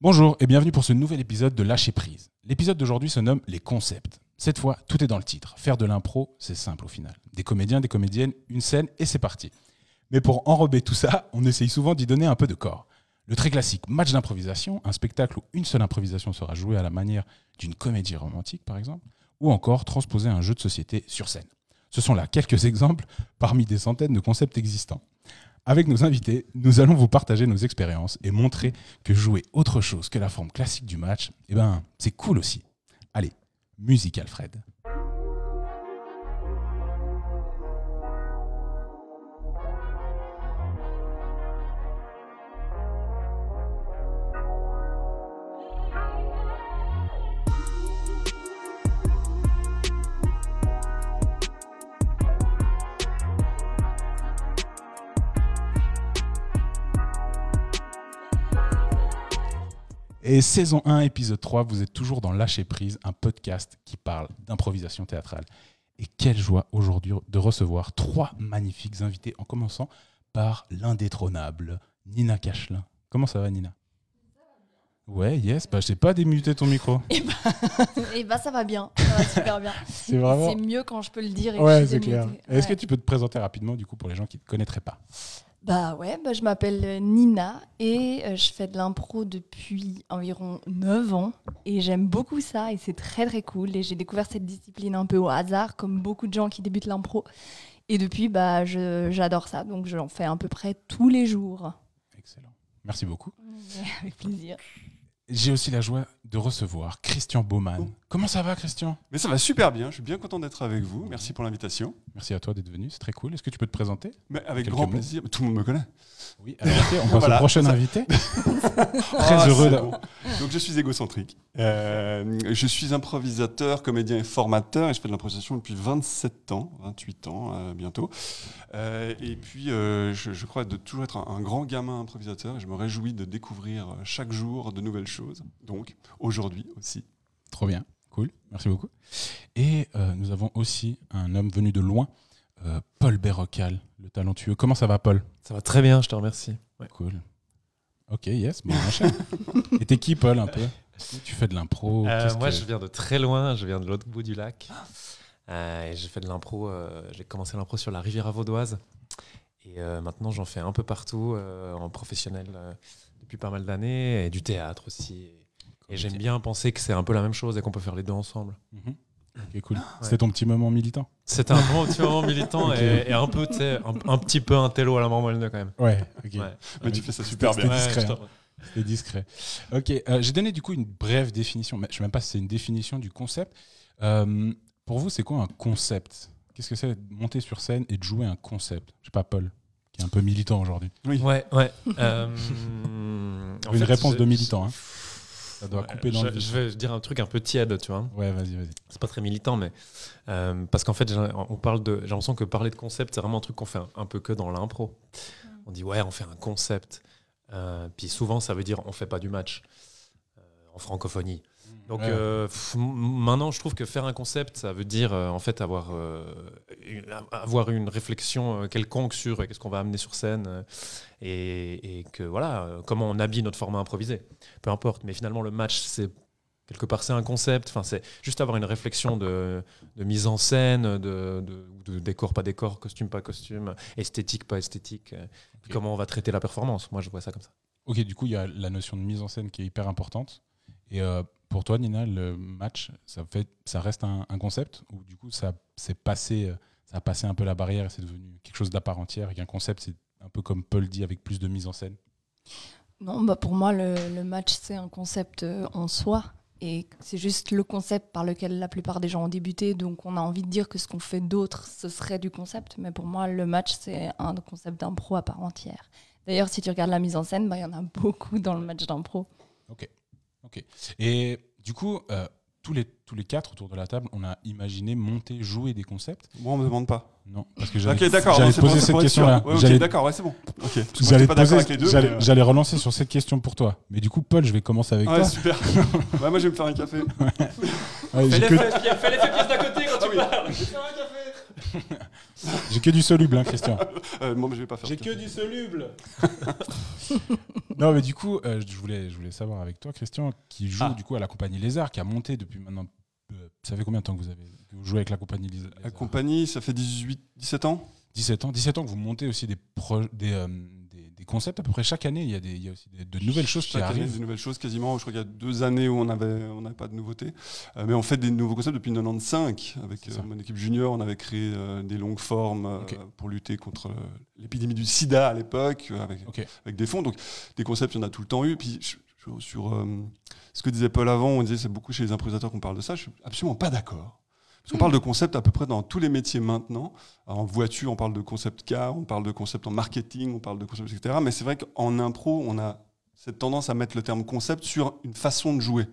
Bonjour et bienvenue pour ce nouvel épisode de Lâcher prise. L'épisode d'aujourd'hui se nomme Les concepts. Cette fois, tout est dans le titre. Faire de l'impro, c'est simple au final. Des comédiens, des comédiennes, une scène et c'est parti. Mais pour enrober tout ça, on essaye souvent d'y donner un peu de corps. Le très classique match d'improvisation, un spectacle où une seule improvisation sera jouée à la manière d'une comédie romantique par exemple, ou encore transposer un jeu de société sur scène. Ce sont là quelques exemples parmi des centaines de concepts existants. Avec nos invités, nous allons vous partager nos expériences et montrer que jouer autre chose que la forme classique du match, eh ben, c'est cool aussi. Allez, musique Alfred. Et saison 1, épisode 3, vous êtes toujours dans Lâcher prise, un podcast qui parle d'improvisation théâtrale. Et quelle joie aujourd'hui de recevoir trois magnifiques invités, en commençant par l'indétrônable Nina Cachelin. Comment ça va, Nina? Ouais, yes, bah, je n'ai pas démuté ton micro. Et bah, et bah, ça va bien, ça va super bien. C'est vraiment. Mieux quand je peux le dire. Et Ouais, c'est clair. Est-ce que tu peux te présenter rapidement, du coup, pour les gens qui ne te connaîtraient pas? Bah ouais, bah, je m'appelle Nina et euh, je fais de l'impro depuis environ 9 ans et j'aime beaucoup ça et c'est très très cool et j'ai découvert cette discipline un peu au hasard comme beaucoup de gens qui débutent l'impro et depuis bah je- j'adore ça donc j'en fais à peu près tous les jours. Excellent. Merci beaucoup. Avec plaisir. J'ai aussi la joie de recevoir Christian Baumann. Oh. Comment ça va, Christian? Mais ça va super bien, je suis bien content d'être avec vous. Merci pour l'invitation. Merci à toi d'être venu, c'est très cool. Est-ce que tu peux te présenter? Mais avec Quelques grand mots. plaisir. Tout le monde me connaît. Oui, alors on passe Voilà, au prochain ça- invité. Très heureux d'a- Donc je suis égocentrique. Euh, je suis improvisateur, comédien et formateur et je fais de l'improvisation depuis 27 ans, 28 ans euh, bientôt. Euh, et puis je, je crois de toujours être un, un grand gamin improvisateur et je me réjouis de découvrir chaque jour de nouvelles choses. Donc aujourd'hui aussi. Trop bien, cool, merci beaucoup. Et euh, nous avons aussi un homme venu de loin, euh, Paul Berrocal, le talentueux. Comment ça va, Paul? Ça va très bien, je te remercie. Ouais. Cool. Ok, yes, bon, on. Et t'es qui, Paul, un peu? Tu fais de l'impro? Euh, moi, que- je viens de très loin, je viens de l'autre bout du lac. Euh, et j'ai fait de l'impro, euh, j'ai commencé l'impro sur la Riviera Vaudoise. Et euh, maintenant, j'en fais un peu partout, euh, en professionnel, euh, depuis pas mal d'années, et du théâtre aussi. Et j'aime bien penser que c'est un peu la même chose et qu'on peut faire les deux ensemble. Cool. C'était ton petit moment militant C'est un bon petit moment militant et, et un peu, un, un petit peu un télo à la marmolle quand même. Ouais, ok. Ouais. Mais tu fais ça super C'était bien. discret, hein. C'est discret. Ok, euh, j'ai donné du coup une brève définition, mais je ne sais même pas si c'est une définition du concept. Euh, pour vous, c'est quoi un concept? Qu'est-ce que c'est de monter sur scène et de jouer un concept? Je sais pas, Paul, qui est un peu militant aujourd'hui. Oui. Ouais, ouais. Euh, Une fait, réponse je- de militant. Hein. Ça doit Ouais, couper dans je, le vif. je vais dire un truc un peu tiède, tu vois. Ouais, vas-y, vas-y. C'est pas très militant, mais euh, parce qu'en fait, j'ai- on parle de. J'ai l'impression que parler de concept, c'est vraiment un truc qu'on fait un, un peu que dans l'impro. On dit ouais, on fait un concept. Euh, puis souvent, ça veut dire on fait pas du match euh, en francophonie. Donc Ouais. euh, pff, maintenant, je trouve que faire un concept, ça veut dire euh, en fait avoir euh, une, avoir une réflexion quelconque sur qu'est-ce qu'on va amener sur scène et, et que voilà comment on habille notre format improvisé. Peu importe, mais finalement le match, c'est quelque part c'est un concept. Enfin, c'est juste avoir une réflexion de, de mise en scène, de, de, de décor pas décor, costume pas costume, esthétique pas esthétique. Comment on va traiter la performance Moi, je vois ça comme ça. Ok, du coup, il y a la notion de mise en scène qui est hyper importante. Et pour toi, Nina, le match, ça, fait, ça reste un, un concept ou du coup, ça, s'est passé, ça a passé un peu la barrière et c'est devenu quelque chose d'à part entière et qu'un concept, c'est un peu comme Paul dit, avec plus de mise en scène? Non, bah pour moi, le, le match, c'est un concept euh, en soi. Et c'est juste le concept par lequel la plupart des gens ont débuté. Donc, on a envie de dire que ce qu'on fait d'autre, ce serait du concept. Mais pour moi, le match, c'est un concept d'impro à part entière. D'ailleurs, si tu regardes la mise en scène, bah, il y en a beaucoup dans le match d'impro. Ok. Et du coup, euh, tous, les, tous les quatre autour de la table, on a imaginé monter, jouer des concepts. Moi, on me demande pas. Non, parce que j'allais Ok, d'accord. j'allais non, te c'est pour- poser cette question-là. Ouais, d'accord, ouais, c'est bon. Ok. Parce que moi, je J'allais les euh, relancer sur cette question pour toi. Mais du coup, Paul, je vais commencer avec Ouais, toi. super. Ouais, moi, je vais me faire un café. Ouais, j'ai que- fais l'effet pièce d'à côté quand Ah oui. parles. Je vais faire un café. J'ai que du soluble, hein, Christian. Euh, moi, je vais pas faire. J'ai que du soluble. non, mais du coup, euh, je, voulais, je voulais savoir avec toi, Christian, qui joue Ah. du coup à la compagnie Lézard, qui a monté depuis maintenant. euh, ça fait combien de temps que vous avez que vous jouez avec la compagnie Lézard? La compagnie, ça fait 18, 17 ans 17 ans. 17 ans que vous montez aussi des, des, des, concepts à peu près chaque année. Il y a, des, il y a aussi des- de nouvelles choses qui Chaque année, arrivent. Des nouvelles choses quasiment. Je crois qu'il y a deux années où on n'avait on pas de nouveautés. Euh, mais on fait des nouveaux concepts depuis 95. Avec euh, mon équipe junior, on avait créé euh, des longues formes pour lutter contre l'épidémie du sida à l'époque, avec, des fonds. Donc des concepts, il y en a tout le temps eu. Puis je- je- sur ce que disait Paul avant, on disait c'est beaucoup chez les improvisateurs qu'on parle de ça. Je suis absolument pas d'accord. Parce qu'on parle de concepts à peu près dans tous les métiers maintenant. Alors, en voiture, on parle de concept car, on parle de concept en marketing, on parle de concept, etc. Mais c'est vrai qu'en impro, on a cette tendance à mettre le terme concept sur une façon de jouer.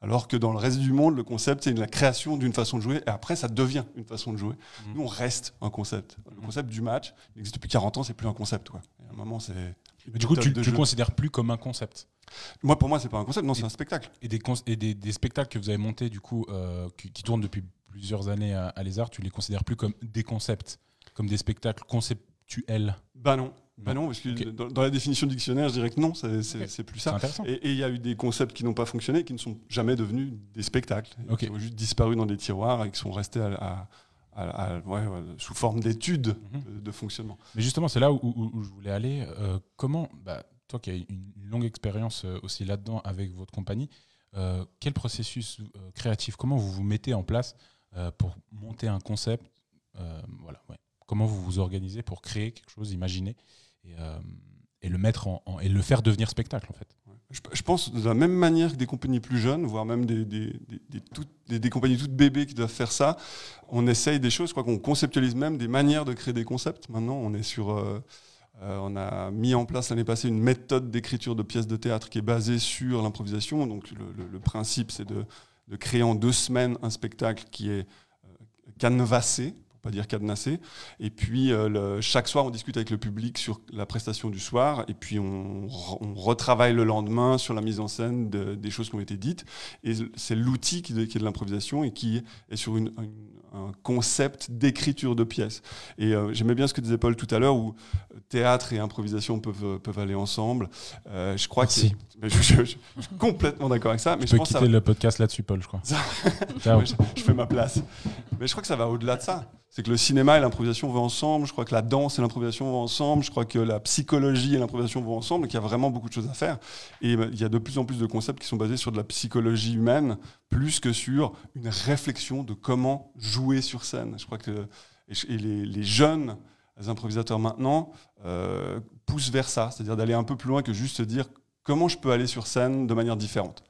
Alors que dans le reste du monde, le concept, c'est la création d'une façon de jouer, et après, ça devient une façon de jouer. Mhm. Nous, on reste un concept. Le concept du match, il existe depuis 40 ans, c'est plus un concept. Quoi. Et à un moment, c'est. du coup, tu, le considères plus comme un concept? Moi, pour moi, c'est pas un concept, non, c'est un spectacle. Et des, cons- et des, des spectacles que vous avez montés, du coup, euh, qui, qui tournent depuis plusieurs années à, à Lézard, tu les considères plus comme des concepts, comme des spectacles conceptuels. Bah non. Bah non, parce que dans, dans la définition du dictionnaire, je dirais que non, c'est plus ça. Et il y a eu des concepts qui n'ont pas fonctionné, qui ne sont jamais devenus des spectacles, et Ok. qui ont juste disparu dans des tiroirs et qui sont restés à- à- à- à- ouais, ouais, sous forme d'études Mhm. de, de fonctionnement. Mais justement, c'est là où, où- où je voulais aller. Euh, comment, bah, toi qui as une longue expérience euh, aussi là-dedans avec votre compagnie, euh, quel processus créatif, comment vous vous mettez en place pour monter un concept euh, voilà. Comment vous vous organisez pour créer quelque chose, imaginer et, euh, le mettre en, et le faire devenir spectacle en fait? Je, pense de la même manière que des compagnies plus jeunes, voire même des, des, des- compagnies toutes bébés qui doivent faire ça, on essaye des choses, je crois qu'on conceptualise même des manières de créer des concepts. Maintenant, on est sur... euh, euh, on a mis en place l'année passée une méthode d'écriture de pièces de théâtre qui est basée sur l'improvisation. Donc le principe, c'est de, de créer en deux semaines un spectacle qui est euh, canvassé, pour pas dire cadenassé. Et puis euh, chaque soir, on discute avec le public sur la prestation du soir. Et puis on, re- on retravaille le lendemain sur la mise en scène de- des choses qui ont été dites. Et c'est l'outil qui, est de l'improvisation et qui est sur une- un concept d'écriture de pièces. Et euh, j'aimais bien ce que disait Paul tout à l'heure, où euh, théâtre et improvisation peuvent, peuvent aller ensemble. Euh, je crois Merci. que je, je- je- je suis complètement d'accord avec ça. Mais Je je peux pense ça quitter le podcast là-dessus, Paul, je crois. Ça- je, fais ma place. Mais je crois que ça va au-delà de ça. C'est que le cinéma et l'improvisation vont ensemble. Je crois que la danse et l'improvisation vont ensemble. Je crois que la psychologie et l'improvisation vont ensemble. Qu'il y a vraiment beaucoup de choses à faire. Et il y a de plus en plus de concepts qui sont basés sur de la psychologie humaine, plus que sur une réflexion de comment jouer sur scène. Je crois que et les, jeunes improvisateurs maintenant euh, poussent vers ça, c'est-à-dire d'aller un peu plus loin que juste se dire comment je peux aller sur scène de manière différente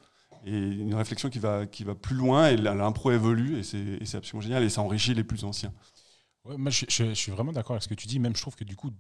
et une réflexion qui va, qui va plus loin et l'impro évolue et c'est absolument génial et ça enrichit les plus anciens. Ouais, je, suis vraiment d'accord avec ce que tu dis. Même, je trouve que du coup,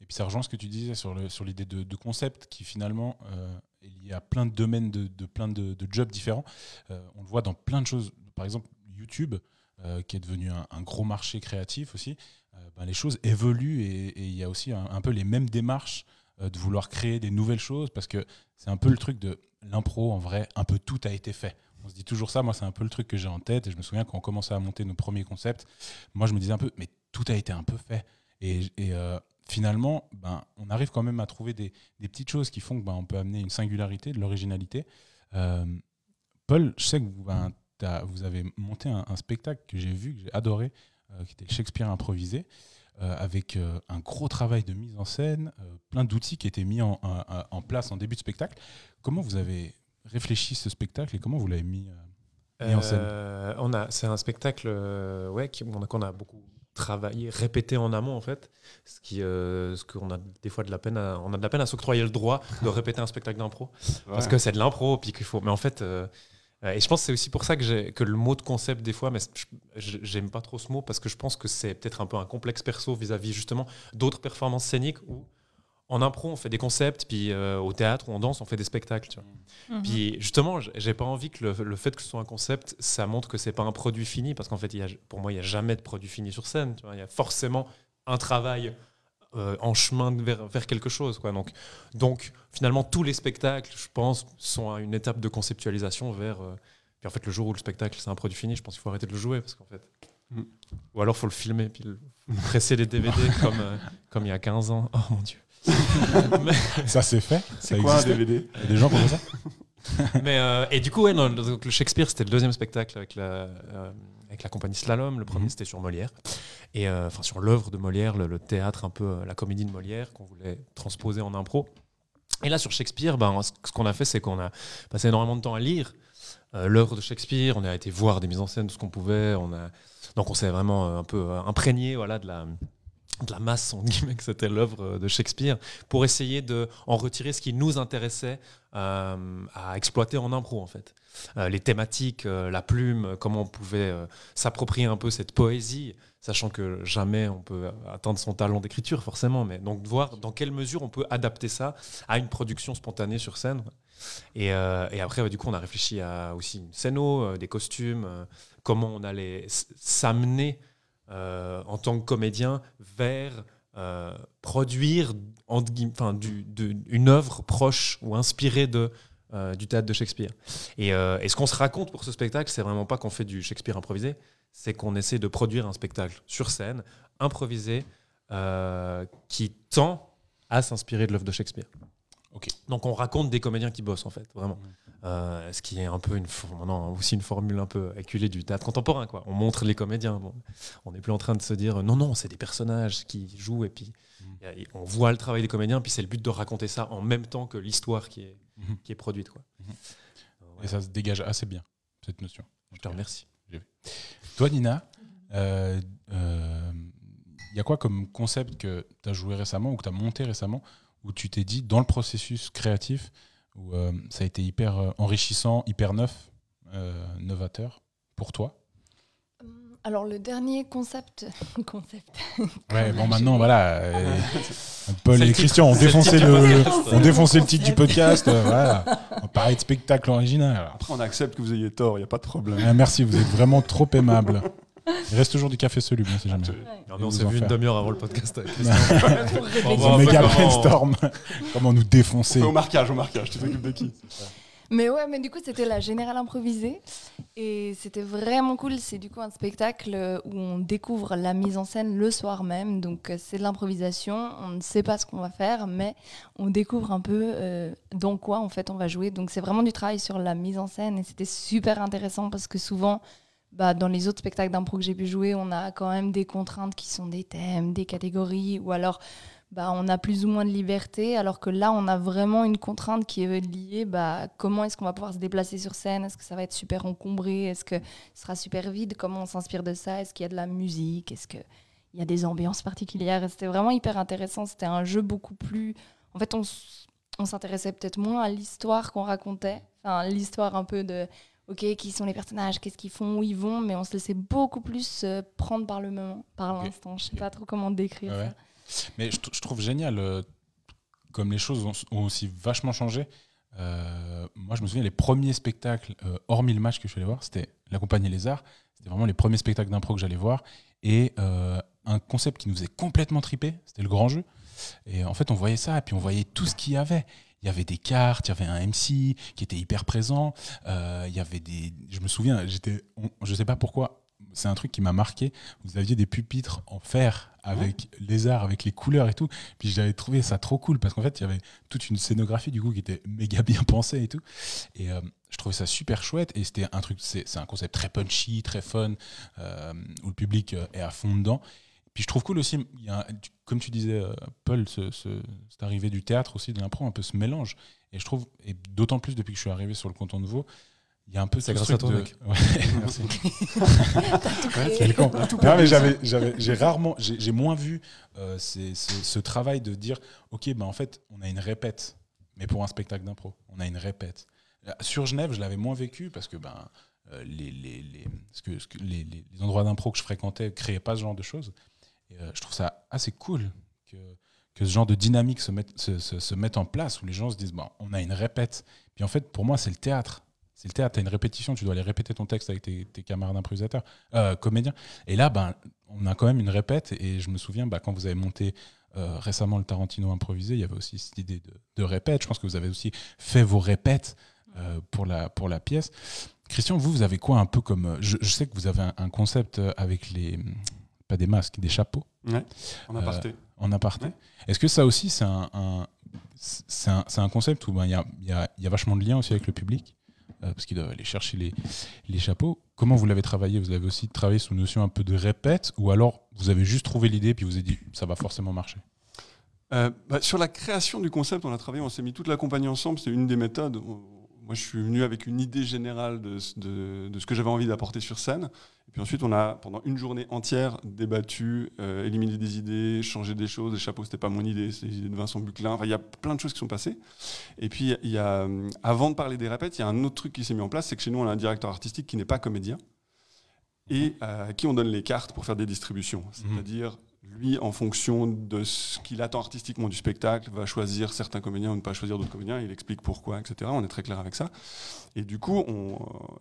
et puis ça rejoint ce que tu disais sur le- sur l'idée de, de concept qui finalement euh, est lié à plein de domaines, de, plein de, de jobs différents. Euh, on le voit dans plein de choses. Par exemple, YouTube, euh, qui est devenu un, gros marché créatif aussi. euh, ben, les choses évoluent et il y a aussi un, peu les mêmes démarches euh, de vouloir créer des nouvelles choses parce que c'est un peu le truc de l'impro en vrai. Un peu tout a été fait. On se dit toujours ça. Moi, c'est un peu le truc que j'ai en tête. Et je me souviens quand on commençait à monter nos premiers concepts, moi, je me disais un peu, mais tout a été un peu fait. Et, finalement, ben, on arrive quand même à trouver des, petites choses qui font que ben, peut amener une singularité, de l'originalité. Paul, je sais que ben, vous avez monté un, un spectacle que j'ai vu, que j'ai adoré, euh, qui était le Shakespeare improvisé, euh, avec euh, un gros travail de mise en scène, euh, plein d'outils qui étaient mis en, en- en place en début de spectacle. Comment vous avez réfléchi ce spectacle et comment vous l'avez mis euh, mis en scène? Euh, on a, c'est un spectacle euh, ouais, qu'on a, beaucoup travaillé, répété en amont en fait, ce qui, euh, ce qu'on a des fois de la peine, à, on a de la peine à s'octroyer le droit de répéter un spectacle d'impro parce que c'est de l'impro puis qu'il faut. Mais en fait, euh, et je pense que c'est aussi pour ça que, le mot de concept des fois, mais j'aime pas trop ce mot parce que je pense que c'est peut-être un peu un complexe perso vis-à-vis justement d'autres performances scéniques où en impro on fait des concepts, puis euh, au théâtre ou en danse on fait des spectacles. Tu vois. Mhm. Puis justement, j'ai pas envie que le, le fait que ce soit un concept, ça montre que c'est pas un produit fini, parce qu'en fait, il y a, pour moi, il y a jamais de produit fini sur scène. tu vois. Il y a forcément un travail euh, en chemin vers, vers quelque chose. Quoi. Donc, donc, finalement, tous les spectacles, je pense, sont à une étape de conceptualisation vers. euh, puis en fait, le jour où le spectacle c'est un produit fini, je pense qu'il faut arrêter de le jouer, parce qu'en fait, Mm. Ou alors faut le filmer, puis le- presser les DVD comme, euh, comme il y a 15 ans. Oh mon dieu. mais, Ça c'est fait? C'est Ça quoi un existe? DVD Il y a des gens qui ont fait ça? Mais, euh, et du coup, ouais, non, donc le Shakespeare, c'était le deuxième spectacle avec la, euh, avec la compagnie Slalom. Le premier, Mhm. c'était sur Molière. Et euh, enfin, sur l'œuvre de Molière, le, le théâtre, un peu euh, la comédie de Molière, qu'on voulait transposer en impro. Et là, sur Shakespeare, ben, ce qu'on a fait, c'est qu'on a passé énormément de temps à lire euh, l'œuvre de Shakespeare. On a été voir des mises en scène de ce qu'on pouvait. On a... Donc, on s'est vraiment euh, un peu imprégné voilà, de la de la masse, entre guillemets, que c'était l'œuvre euh, de Shakespeare, pour essayer de en retirer ce qui nous intéressait euh, à exploiter en impro, en fait. Euh, les thématiques, la plume, comment on pouvait s'approprier un peu cette poésie, sachant que jamais on peut atteindre son talent d'écriture, forcément, mais donc voir dans quelle mesure on peut adapter ça à une production spontanée sur scène. Et, après, du coup, on a réfléchi à aussi une scéno, des costumes, comment on allait s'amener euh, en tant que comédien vers euh, produire une œuvre proche ou inspirée de, euh, du théâtre de Shakespeare. Et, et ce qu'on se raconte pour ce spectacle, c'est vraiment pas qu'on fait du Shakespeare improvisé, c'est qu'on essaie de produire un spectacle sur scène, improvisé, qui tend à s'inspirer de l'œuvre de Shakespeare. Donc on raconte des comédiens qui bossent en fait, vraiment. Euh, ce qui est un peu une, aussi une formule un peu acculée du théâtre contemporain. Quoi. On montre les comédiens. Bon, on n'est plus en train de se dire non, non, c'est des personnages qui jouent et puis Mm. et on voit le travail des comédiens. Puis c'est le but de raconter ça en même temps que l'histoire qui est, Mhm. qui est produite. Quoi. Mhm. Euh, ouais. Et ça se dégage assez bien, cette notion. Je te remercie. Toi, Nina, euh, euh, il y a quoi comme concept que tu as joué récemment ou que tu as monté récemment où tu t'es dit, dans le processus créatif, où euh, ça a été hyper euh, enrichissant, hyper neuf, euh, novateur pour toi? Alors le dernier concept, concept. Ouais, bon, maintenant, voilà. euh, Paul et Christian ont défoncé le, ont défoncé le titre du podcast. voilà. On parlait de spectacle original. Après, on accepte que vous ayez tort, il n'y a pas de problème. Ah, merci, vous êtes vraiment trop aimable. Il reste toujours du café soluble, on sait jamais. Non, mais on s'est vu une demi-heure avant le podcast avec Christian. Méga comment- brainstorm. Comment nous défoncer. Au marquage, au marquage, tu t'occupes de qui Mais ouais, mais du coup, c'était la Générale improvisée. Et c'était vraiment cool. C'est du coup un spectacle où on découvre la mise en scène le soir même. Donc, euh, c'est de l'improvisation. On ne sait pas ce qu'on va faire, mais on découvre un peu euh, dans quoi, en fait, on va jouer. Donc, c'est vraiment du travail sur la mise en scène. Et c'était super intéressant parce que souvent, bah, dans les autres spectacles d'impro que j'ai pu jouer, on a quand même des contraintes qui sont des thèmes, des catégories, ou alors bah, on a plus ou moins de liberté, alors que là, on a vraiment une contrainte qui est liée, bah, comment est-ce qu'on va pouvoir se déplacer sur scène? Est-ce que ça va être super encombré? Est-ce que ce sera super vide? Comment on s'inspire de ça? Est-ce qu'il y a de la musique? Est-ce qu'il y a des ambiances particulières? C'était vraiment hyper intéressant. C'était un jeu beaucoup plus... En fait, on, on s'intéressait peut-être moins à l'histoire qu'on racontait, enfin, l'histoire un peu de... Ok, qui sont les personnages, qu'est-ce qu'ils font, où ils vont, mais on se laissait beaucoup plus euh, prendre par le moment, par l'instant. Je sais pas trop comment décrire Ouais. ça. Mais je, tr- je trouve génial, euh, comme les choses ont, ont aussi vachement changé. Euh, moi, je me souviens, les premiers spectacles, euh, hormis le match que je suis allé voir, c'était La Compagnie Les Arts. C'était vraiment les premiers spectacles d'impro que j'allais voir. Et un concept qui nous faisait complètement triper, c'était le grand jeu. Et en fait, on voyait ça, et puis on voyait tout ce qu'il y avait. Il y avait des cartes, il y avait un MC qui était hyper présent. euh, il y avait des. Je me souviens, j'étais. Je sais pas pourquoi. C'est un truc qui m'a marqué. Vous aviez des pupitres en fer avec les arts, avec les couleurs et tout. Puis j'avais trouvé ça trop cool parce qu'en fait, il y avait toute une scénographie du coup qui était méga bien pensée et tout. Et euh, je trouvais ça super chouette. Et c'était un truc, c'est un concept très punchy, très fun, euh, où le public est à fond dedans. Puis je trouve cool aussi, il y a un- tu- comme tu disais, euh, Paul, ce, ce- cette arrivée du théâtre aussi, de l'impro, un peu ce mélange. Et je trouve, et d'autant plus depuis que je suis arrivé sur le canton de Vaud, il y a un peu C'est tout ce grâce à toi, de- mec. Ouais, merci. C'est le con. Non, mais j'avais, j'avais, j'ai rarement, j'ai, j'ai moins vu euh, ces- ce, ce travail de dire, ok, ben en fait, on a une répète, mais pour un spectacle d'impro, on a une répète. Sur Genève, je l'avais moins vécu parce que ben euh, les, les, les, ce que, ce que les, les- les endroits d'impro que je fréquentais créaient pas ce genre de choses. Euh, je trouve ça assez cool que, que ce genre de dynamique se mette, se, se, mette en place où les gens se disent, bon, on a une répète. Puis en fait, pour moi, c'est le théâtre. C'est le théâtre, tu as une répétition, tu dois aller répéter ton texte avec tes, tes camarades improvisateurs, euh, comédiens. Et là, ben, on a quand même une répète. Et je me souviens, bah, quand vous avez monté euh, récemment le Tarantino improvisé, il y avait aussi cette idée de, de répète. Je pense que vous avez aussi fait vos répètes pour, la, pour la pièce. Christian, vous, vous avez quoi un peu comme. Je, sais que vous avez un, concept avec les. Pas des masques, des chapeaux Ouais, en Euh, aparté. en aparté. Ouais. Est-ce que ça aussi, c'est un, un- c'est un, c'est un concept où ben, il y, a, y a- y a vachement de liens aussi avec le public euh, Parce qu'ils doivent aller chercher les, les chapeaux. Comment vous l'avez travaillé? Vous avez aussi travaillé sous notion un peu de répète Ou alors vous avez juste trouvé l'idée puis vous avez dit ça va forcément marcher? Euh, bah, sur la création du concept, on a travaillé, on s'est mis toute la compagnie ensemble, c'est une des méthodes. On- Moi, je suis venu avec une idée générale de, ce- de- de ce que j'avais envie d'apporter sur scène. Et puis ensuite, on a, pendant une journée entière, débattu, euh, éliminé des idées, changé des choses. Les chapeaux, c'était pas mon idée, c'est l'idée de Vincent Buclin. Enfin, il y a plein de choses qui sont passées. Et puis, il y a, euh, avant de parler des répètes, il y a un autre truc qui s'est mis en place, c'est que chez nous, on a un directeur artistique qui n'est pas comédien et euh, à qui on donne les cartes pour faire des distributions. C'est-à-dire, lui, en fonction de ce qu'il attend artistiquement du spectacle, va choisir certains comédiens ou ne pas choisir d'autres comédiens. Il explique pourquoi, etc. On est très clair avec ça. Et du coup, on,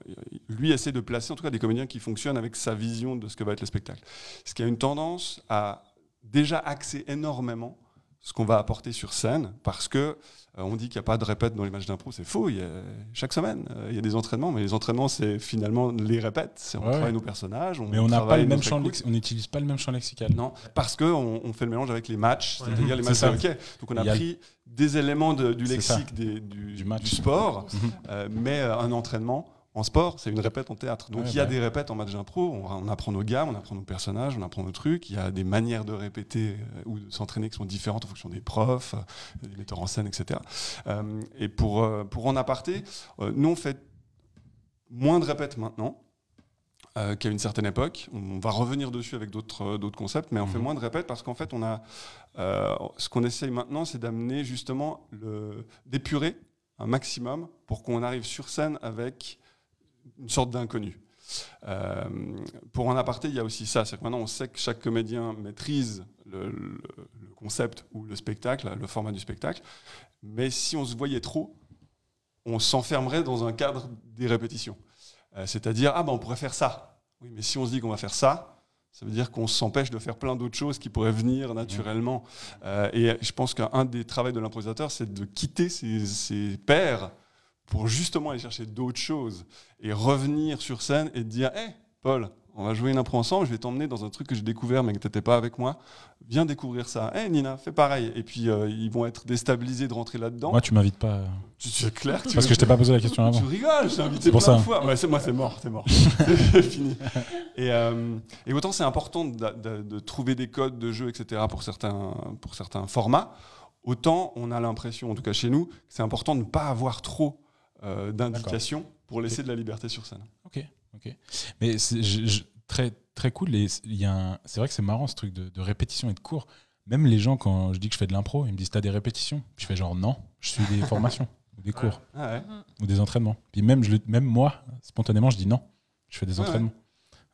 euh, lui essaie de placer en tout cas des comédiens qui fonctionnent avec sa vision de ce que va être le spectacle. Ce qui a une tendance à déjà axer énormément ce qu'on va apporter sur scène, parce que euh, on dit qu'il n'y a pas de répète dans les matchs d'impro, c'est faux. Il y a, chaque semaine, euh, il y a des entraînements, mais les entraînements, c'est finalement les répètes. C'est on Ouais, travaille ouais. nos personnages. On Mais on n'a pas le même champ, on n'utilise pas le même champ lexical. Non, parce qu'on on fait le mélange avec les matchs, Ouais. c'est-à-dire les matchs ça. de hockey. Donc on a pris des éléments de- du lexique des- du, Du match. du sport, Mhm. euh, mais euh, un entraînement en sport, c'est une répète en théâtre. Donc Ouais, il y a bah. des répètes en match d'impro, on, on apprend nos gammes, on apprend nos personnages, on apprend nos trucs, il y a des manières de répéter euh, ou de s'entraîner qui sont différentes en fonction des profs, euh, des metteurs en scène, etc. Euh, et pour, pour en aparté, nous on fait moins de répètes maintenant qu'à une certaine époque. On va revenir dessus avec d'autres concepts, mais on fait Mhm. moins de répètes parce qu'en fait, on a ce qu'on essaye maintenant, c'est d'amener justement d'épurer un maximum pour qu'on arrive sur scène avec une sorte d'inconnu. Euh, pour en aparté, il y a aussi ça, c'est que maintenant on sait que chaque comédien maîtrise le, le- le concept ou le spectacle, le format du spectacle, mais si on se voyait trop, on s'enfermerait dans un cadre des répétitions. Euh, C'est-à-dire, ah ben on pourrait faire ça. Oui, mais si on se dit qu'on va faire ça, ça veut dire qu'on s'empêche de faire plein d'autres choses qui pourraient venir naturellement. Euh, et je pense qu'un des travaux de l'improvisateur, c'est de quitter ses, ses pairs pour justement aller chercher d'autres choses et revenir sur scène et dire Hé, Paul, on va jouer une impro ensemble, je vais t'emmener dans un truc que j'ai découvert mais que tu n'étais pas avec moi. Viens découvrir ça. Hé, Nina, fais pareil. Et puis, euh, ils vont être déstabilisés de rentrer là-dedans. Moi, tu m'invites pas. Tu- C'est clair tu Parce que je t'ai pas posé la question avant. tu rigoles, je t'ai invité pour plein de ça. fois. Ouais, c'est moi, c'est mort, c'est mort. c'est fini. Et, euh, et autant c'est important de, de- de trouver des codes de jeu, etc. pour certains, pour certains formats, autant on a l'impression, en tout cas chez nous, que c'est important de ne pas avoir trop euh, d'indications pour laisser de la liberté sur scène. Ok, ok. Mais c'est je- je- très, très cool. c'est- il y a un- C'est vrai que c'est marrant ce truc de, de répétition et de cours. Même les gens, quand je dis que je fais de l'impro, ils me disent T'as des répétitions? Je fais genre Non, je suis des formations, ou des cours, Ah ouais. ou des entraînements. Puis même, je même moi, spontanément, je dis non, je fais des Ouais, entraînements.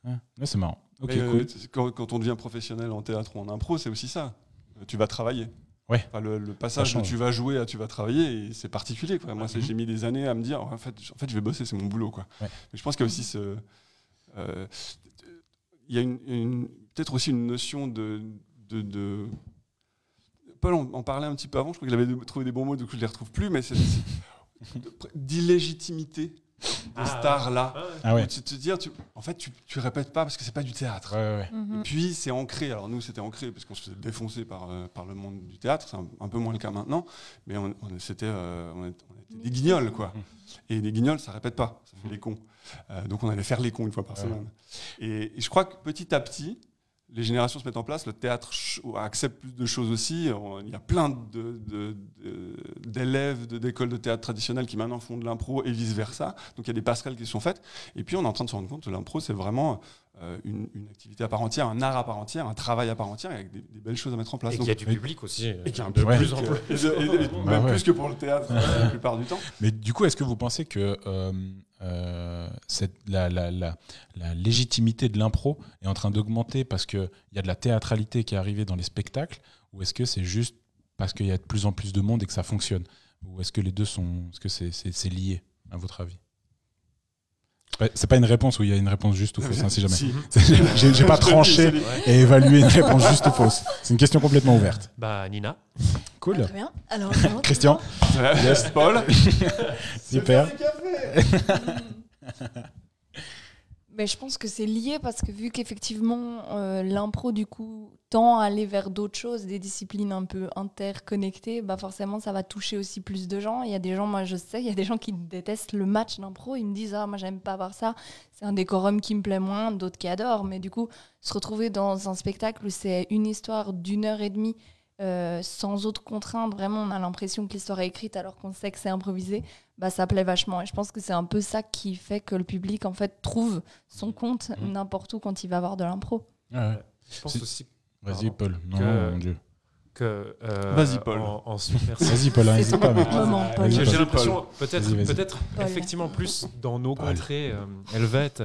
Ouais, Ouais, c'est marrant. Ok, Mais, euh, quand, quand on devient professionnel en théâtre ou en impro, c'est aussi ça. Euh, Tu vas travailler. Ouais. Enfin, le, le passage change. tu vas jouer à tu vas travailler, c'est particulier. Quoi. Moi, j'ai mis des années à me dire, en fait, en fait je vais bosser, c'est mon boulot. Quoi. Ouais. Mais je pense qu'il y a aussi ce. euh, il y a une, une- peut-être aussi une notion de. de, de- Paul en, en parlait un petit peu avant, je crois qu'il avait trouvé des bons mots, du coup je ne les retrouve plus, mais c'est d'illégitimité de Ah, cet art-là. Ah ouais. Où Tu te dire, tu- en fait, tu, tu répètes pas parce que c'est pas du théâtre. Ouais, ouais, ouais. Mhm. Et puis c'est ancré. Alors nous, c'était ancré parce qu'on se faisait défoncer par, euh, par le monde du théâtre. C'est un, un peu moins le cas maintenant. Mais on, on- c'était, euh, on était, on était des guignols, quoi. Et des guignols, ça répète pas. Ça fait les cons. Euh, donc on allait faire les cons une fois par Ouais. semaine. Et, et je crois que petit à petit, les générations se mettent en place. Le théâtre accepte plus de choses aussi. Il y a plein d'élèves de, d'écoles de théâtre traditionnelles qui maintenant font de l'impro et vice versa. Donc il y a des passerelles qui sont faites. Et puis on est en train de se rendre compte que l'impro, c'est vraiment une, une activité à part entière, un art à part entière, un travail à part entière, avec des, des belles choses à mettre en place. Et Donc- qu'il y a du public aussi. et qu'il y a un de plus en plus. et Bah même ouais. plus que pour le théâtre euh, la plupart du temps. Mais du coup, est-ce que vous pensez que euh, euh, cette, la, la- la- la légitimité de l'impro est en train d'augmenter parce qu'il y a de la théâtralité qui est arrivée dans les spectacles Ou est-ce que c'est juste parce qu'il y a de plus en plus de monde et que ça fonctionne? Ou est-ce que les deux sont. Est-ce que c'est c'est- c'est lié, à votre avis? C'est pas- C'est pas une réponse où il y a une réponse juste ou fausse, hein, si jamais. Si. J'ai j'ai pas tranché et évalué une réponse juste ou fausse. C'est une question complètement ouverte. Bah, Nina. Cool. Très bien. Alors, comment- Christian, Yes, Paul. super. Mais je pense que c'est lié parce que vu qu'effectivement euh, l'impro du coup tend à aller vers d'autres choses, des disciplines un peu interconnectées, bah forcément ça va toucher aussi plus de gens. Il y a des gens, moi je sais, il y a des gens qui détestent le match d'impro, ils me disent ah moi j'aime pas voir ça, c'est un décorum qui me plaît moins, d'autres qui adorent. Mais du coup se retrouver dans un spectacle où c'est une histoire d'une heure et demie euh, sans autre contrainte, vraiment on a l'impression que l'histoire est écrite alors qu'on sait que c'est improvisé, bah ça plaît vachement. Et je pense que c'est un peu ça qui fait que le public en fait trouve son compte Mhm. n'importe où quand il va voir de l'impro. Ouais, ouais. Je pense aussi Vas-y. Paul. Non, Que- mon Dieu. que. euh, Vas-y, Paul. En. Vas-y, Paul, hein, C'est n'hésite pas, J'ai l'impression, peut-être, peut-être effectivement plus dans nos Paul. contrées euh, helvètes,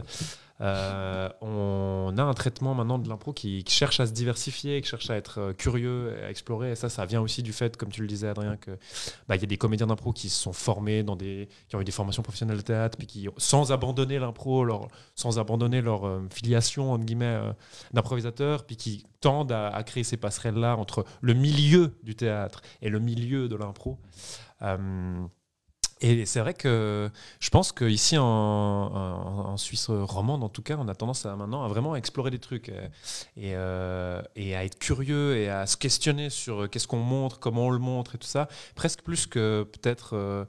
euh, on a un traitement maintenant de l'impro qui, cherche à se diversifier, qui cherche à être euh, curieux, à explorer. Et ça, ça vient aussi du fait, comme tu le disais, Adrien, que bah, y a des comédiens d'impro qui se sont formés des, qui ont eu des formations professionnelles de théâtre, puis qui, sans abandonner l'impro, sans abandonner leur euh, filiation entre guillemets d'improvisateur, puis qui tendent à créer ces passerelles-là entre le milieu du théâtre et le milieu de l'impro. Et c'est vrai que je pense qu'ici en, Suisse romande, en tout cas, on a tendance à maintenant à vraiment explorer des trucs et, euh, à être curieux et à se questionner sur euh, qu'est-ce qu'on montre, comment on le montre et tout ça, presque plus que peut-être, euh,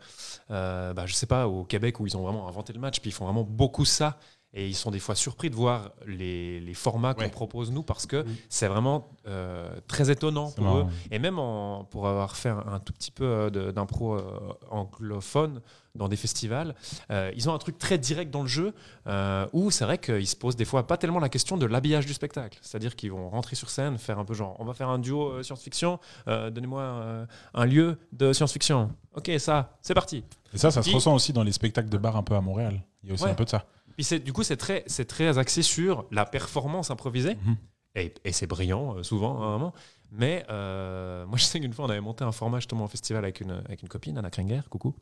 euh, bah, je sais pas, au Québec où ils ont vraiment inventé le match, puis ils font vraiment beaucoup ça. Et ils sont des fois surpris de voir les, les formats qu'on Ouais. propose nous parce que Mm. c'est vraiment euh, très étonnant pour marrant. eux. Et même en- pour avoir fait un, un tout petit peu euh, d'impro euh, anglophone dans des festivals, euh, ils ont un truc très direct dans le jeu euh, où c'est vrai qu'ils se posent des fois pas tellement la question de l'habillage du spectacle. C'est-à-dire qu'ils vont rentrer sur scène, faire un peu genre on va faire un duo science-fiction, donnez-moi un lieu de science-fiction. Ok, ça, c'est parti. Et ça, ça se ressent aussi dans les spectacles de bar un peu à Montréal. Il y a aussi Ouais. un peu de ça. Puis c'est- du coup, c'est très, c'est très axé sur la performance improvisée. Mhm. Et, et c'est brillant, euh, souvent. Mais euh, moi, je sais qu'une fois, on avait monté un format justement au festival avec une, avec une copine, Anna Krenger, coucou.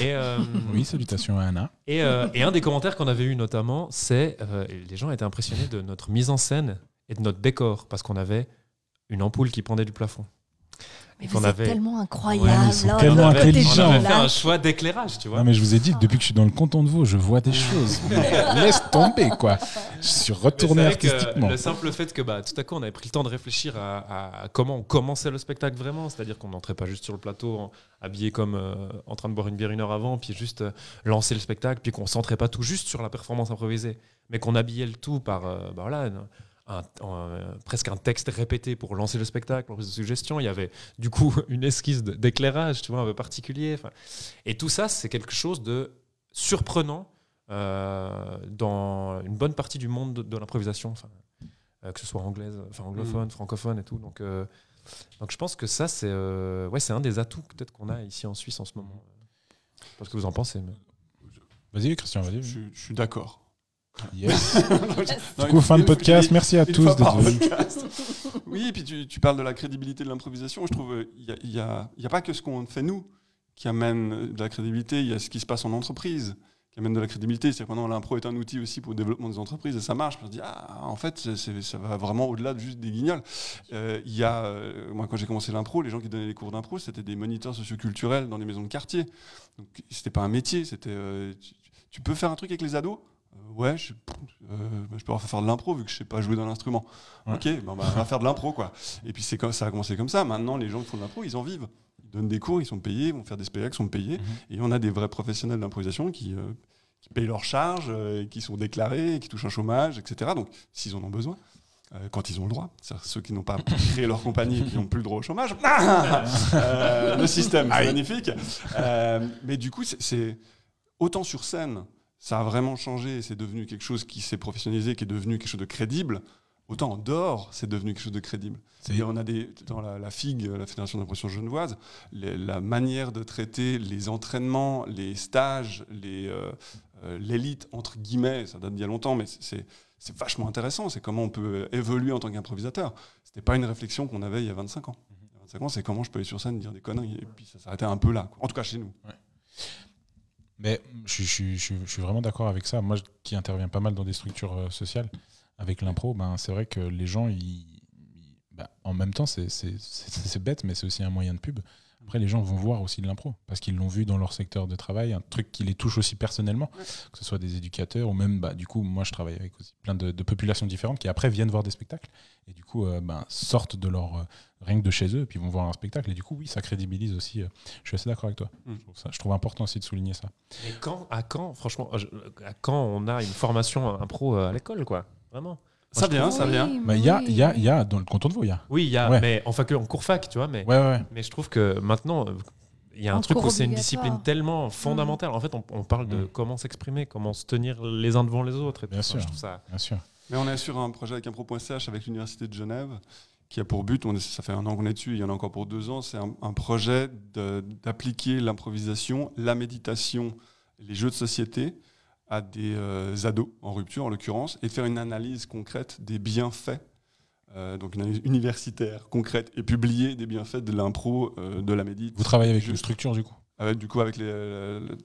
Et, euh, Oui, salutations à Anna. et, et un des commentaires qu'on avait eu notamment, c'est les gens étaient impressionnés de notre mise en scène et de notre décor, parce qu'on avait une ampoule qui pendait du plafond. Mais qu'on vous êtes avait- tellement incroyable. Ouais, oh, tellement là, on, avait, fait un choix d'éclairage, tu vois. Non, mais je vous ai dit, depuis que je suis dans le canton de Vaud, je vois des choses. Laisse tomber, quoi. Je suis retourné c'est vrai que artistiquement. Le simple fait que bah, tout à coup on avait pris le temps de réfléchir à, à- à comment on commençait le spectacle vraiment, c'est-à-dire qu'on n'entrait pas juste sur le plateau en- habillé comme euh, en train de boire une bière une heure avant, puis juste euh, lancer le spectacle, puis qu'on ne centrait pas tout juste sur la performance improvisée, mais qu'on habillait le tout par euh, bah, voilà, un- un- un- presque un texte répété pour lancer le spectacle, en prise de suggestion. Il y avait du coup une esquisse d'éclairage, tu vois, un peu particulier. Et tout ça, c'est quelque chose de surprenant euh, dans une bonne partie du monde de, de l'improvisation, euh, que ce soit anglaise, enfin anglophone, francophone et tout. Donc, euh, donc je pense que ça, c'est euh, ouais, c'est un des atouts peut-être qu'on a ici en Suisse en ce moment. Je sais pas ce que vous en pensez. mais- Vas-y, Christian, vas-y. Je, je suis d'accord. Yes. Du coup, fin de podcast. Merci à tous d'être venus. Oui, et puis tu, tu parles de la crédibilité de l'improvisation. Je trouve il n'y a, il y a- il y a pas que ce qu'on fait nous qui amène euh, de la crédibilité. Il y a ce qui se passe en entreprise qui amène de la crédibilité. C'est maintenant l'impro est un outil aussi pour le développement des entreprises et ça marche. Je me dis ah en fait ça va vraiment au-delà de juste des guignols. Euh, Il y a euh, moi quand j'ai commencé l'impro, les gens qui donnaient les cours d'impro c'était des moniteurs socioculturels dans les maisons de quartier. Donc c'était pas un métier. C'était euh, tu, tu peux faire un truc avec les ados. Euh, ouais, je, euh, bah, je peux faire de l'impro vu que je sais pas jouer d'un instrument. Ouais. Ok, bon, bah, on va faire de l'impro quoi. Et puis c'est comme ça a commencé comme ça. Maintenant, les gens qui font de l'impro, ils en vivent. Ils donnent des cours, ils sont payés, ils vont faire des spectacles, ils sont payés. Mhm. Et on a des vrais professionnels d'improvisation qui, euh, qui payent leurs charges, euh, et qui sont déclarés, et qui touchent un chômage, etc. Donc, s'ils en ont besoin. quand ils ont le droit, ceux qui n'ont pas créé leur compagnie et qui n'ont plus le droit au chômage. Le système, c'est magnifique. Euh, mais du coup, c'est autant sur scène, ça a vraiment changé, c'est devenu quelque chose qui s'est professionnalisé, qui est devenu quelque chose de crédible. Autant en dehors, c'est devenu quelque chose de crédible. C'est- Et on a des, dans la, la FIG, la Fédération d'impression genevoise, les- la manière de traiter les entraînements, les stages, les, euh, euh, l'élite, entre guillemets, ça date d'il y a longtemps, mais c'est, vachement intéressant. C'est comment on peut évoluer en tant qu'improvisateur. C'était pas une réflexion qu'on avait il y a 25 ans. Il y a 25 ans, c'est comment je peux aller sur scène dire des conneries. Et puis ça s'arrêtait un peu là. quoi. En tout cas chez nous. Mais je, suis vraiment d'accord avec ça. Moi, qui interviens pas mal dans des structures euh, sociales, avec l'impro, ben, c'est vrai que les gens, ils, ben, en même temps, c'est bête, mais c'est aussi un moyen de pub. Après, les gens vont voir aussi de l'impro parce qu'ils l'ont vu dans leur secteur de travail, un truc qui les touche aussi personnellement, que ce soit des éducateurs ou même, bah, du coup, moi je travaille avec aussi plein de, de populations différentes qui après viennent voir des spectacles et du coup euh, ben, sortent de leur euh, rien que de chez eux et puis vont voir un spectacle et du coup, oui, ça crédibilise aussi. euh, je suis assez d'accord avec toi. Mm. Je, trouve ça- je trouve important aussi de souligner ça. Mais quand, à quand, franchement, à quand on a une formation impro à l'école, quoi? Vraiment? Ça vient, ça Oui, vient. Bah, Il y, a, y, a, il y a dans le canton de Vaud, il y a. Oui, il y a, Ouais. mais en, fac, en cours fac, tu vois, mais, Ouais, ouais, ouais. mais je trouve que maintenant, il y a un En truc où c'est une discipline tellement fondamentale. En fait, on, on parle de Mm. comment s'exprimer, comment se tenir les uns devant les autres. Et tout Bien ça. sûr. Je trouve ça. Bien sûr. Mais on est sur un projet avec impro.ch avec l'Université de Genève qui a pour but, on est- ça fait un an qu'on est dessus, il y en a encore pour deux ans, c'est un, un projet d'appliquer l'improvisation, la méditation, les jeux de société à des euh, ados, en rupture en l'occurrence, et de faire une analyse concrète des bienfaits, euh, donc une analyse universitaire concrète et publiée des bienfaits de l'impro, euh, de la médite. Vous travaillez avec une structure du coup avec, du coup avec les, le-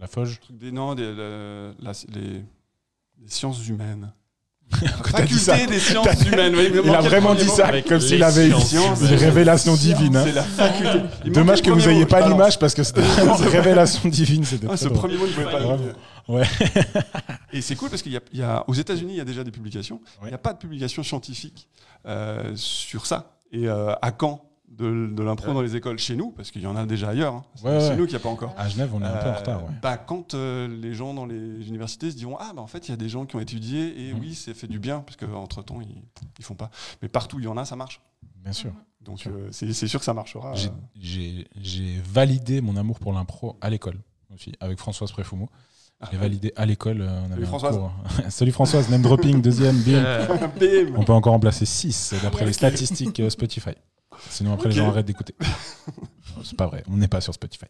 La Foge des non, des, la- les, les sciences humaines. Faculté des sciences humaines. Il a vraiment dit ça comme s'il avait une révélation divine. hein. La faculté. Dommage que vous n'ayez pas l'image parce que c'était une révélation divine. Ah, ce premier mot, je ne pouvais pas. Ouais. Et c'est cool parce qu'il y a, il y a- aux États-Unis, il y a déjà des publications. Il n'y a pas de publication scientifique euh, sur ça. Et euh, à quand de, de l'impro Ouais. dans les écoles chez nous Parce qu'il y en a déjà ailleurs. hein. C'est Ouais, c'est ouais. nous qu'il n'y a pas encore. À Genève, on est un peu en Euh, retard. Ouais. bah, quand euh, les gens dans les universités se diront ah bah en fait il y a des gens qui ont étudié et Mhm. oui c'est fait du bien parce qu'entre temps ils, ils font pas mais partout où il y en a ça marche Bien sûr. donc Sûr. euh, c'est sûr que ça marchera J'ai- euh. Validé mon amour pour l'impro à l'école aussi, avec Françoise Préfumeau. J'ai validé à l'école. euh, on avait un Françoise. cours. Salut Françoise, name dropping, deuxième, bim. Euh, Bim On peut encore en placer 6 d'après Yes. les statistiques euh, Spotify. Sinon, après, les gens arrêtent d'écouter. C'est pas vrai, on n'est pas sur Spotify.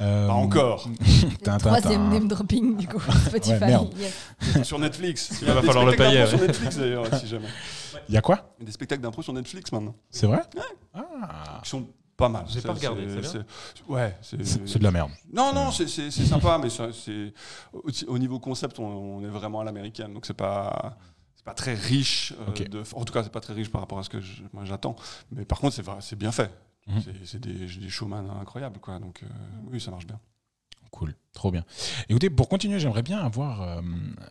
Euh, pas encore Tintin, Troisième name dropping du coup. Spotify. Ouais, merde. yes. sur Netflix Il va Des falloir le spectacles payer, d'impro sur Netflix d'ailleurs si jamais Il y a quoi? Des spectacles d'impro sur Netflix maintenant C'est vrai? Ah, qui sont pas mal J'ai pas regardé, c'est bien c'est- ouais c'est de la merde. non non c'est sympa mais ça, c'est au, au niveau concept on, on est vraiment à l'américaine donc c'est pas c'est pas très riche euh, Ok. de- en tout cas c'est pas très riche par rapport à ce que je- moi j'attends mais par contre c'est vrai- c'est bien fait. C'est- c'est des, des showman incroyables quoi donc euh, oui ça marche bien Cool, trop bien. Écoutez, pour continuer, j'aimerais bien avoir, euh,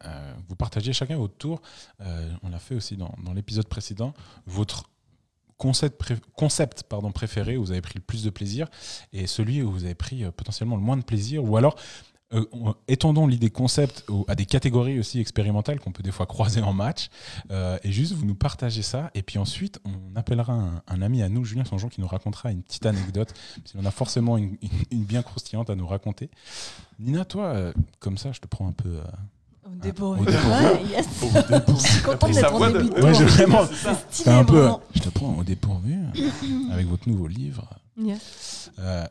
euh, vous partager chacun votre tour, euh, on l'a fait aussi dans, dans l'épisode précédent, votre concept, concept pardon, préféré où vous avez pris le plus de plaisir et celui où vous avez pris euh, potentiellement le moins de plaisir ou alors euh, on- étendons l'idée concept à des catégories aussi expérimentales qu'on peut des fois croiser en match euh, et juste vous nous partagez ça et puis ensuite on appellera un, ami à nous, Julien Sanjon, qui nous racontera une petite anecdote parce qu'on a forcément une, bien croustillante à nous raconter. Nina, toi, comme ça, je te prends un peu. Au dépourvu. Au dépourvu. Ouais, yes. Je suis contente pris sa d'être en début de Ouais, j'ai vraiment. Un peu. vraiment. Je te prends au dépourvu euh, avec votre nouveau livre. Yes. Euh,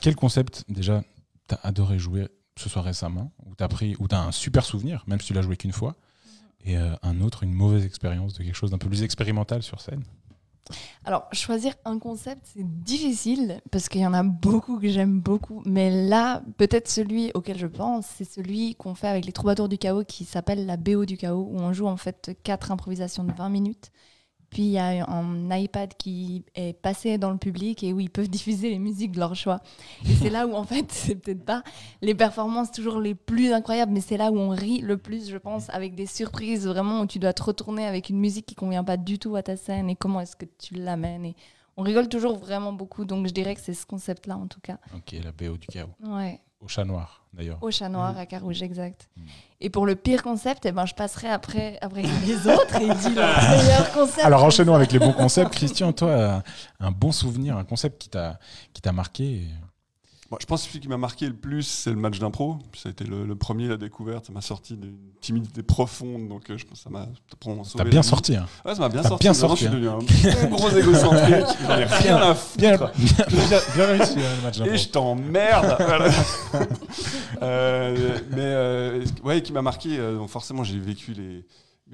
quel concept déjà t'as adoré jouer ce soir récemment ou t'as pris t'as un super souvenir même si tu l'as joué qu'une fois et euh, un autre une mauvaise expérience de quelque chose d'un peu plus expérimental sur scène? Alors, choisir un concept, c'est difficile parce qu'il y en a beaucoup que j'aime beaucoup. Mais là, peut-être celui auquel je pense, c'est celui qu'on fait avec les troubadours du chaos qui s'appelle la BO du chaos, où on joue en fait quatre improvisations de 20 minutes. Puis il y a un iPad qui est passé dans le public et où ils peuvent diffuser les musiques de leur choix. Et c'est là où en fait, c'est peut-être pas les performances toujours les plus incroyables, mais c'est là où on rit le plus, je pense, avec des surprises vraiment où tu dois te retourner avec une musique qui convient pas du tout à ta scène et comment est-ce que tu l'amènes. Et on rigole toujours vraiment beaucoup, donc je dirais que c'est ce concept-là en tout cas. ok la BO du chaos Ouais, au chat noir d'ailleurs au chat noir, à Carouge, exact. Mm. Et pour le pire concept, eh ben, je passerai après, après les autres et dis le meilleur concept. alors enchaînons avec les bons concepts Christian toi un bon souvenir un concept qui t'a qui t'a marqué et- Bon, je pense que celui qui m'a marqué le plus, c'est le match d'impro. Ça a été le, le premier, la découverte. Ça m'a sorti d'une timidité profonde. Donc, euh, je pense que ça m'a ça bien sorti hein. Ouais, ça m'a bien sorti. bien Vraiment, sorti, Je suis devenu un gros égocentrique. J'en ai rien à foutre. bien, bien, bien, réussi hein, le match Et d'impro. je t'emmerde. Voilà. Euh, mais euh, ouais, qui m'a marqué. euh, donc forcément, j'ai vécu les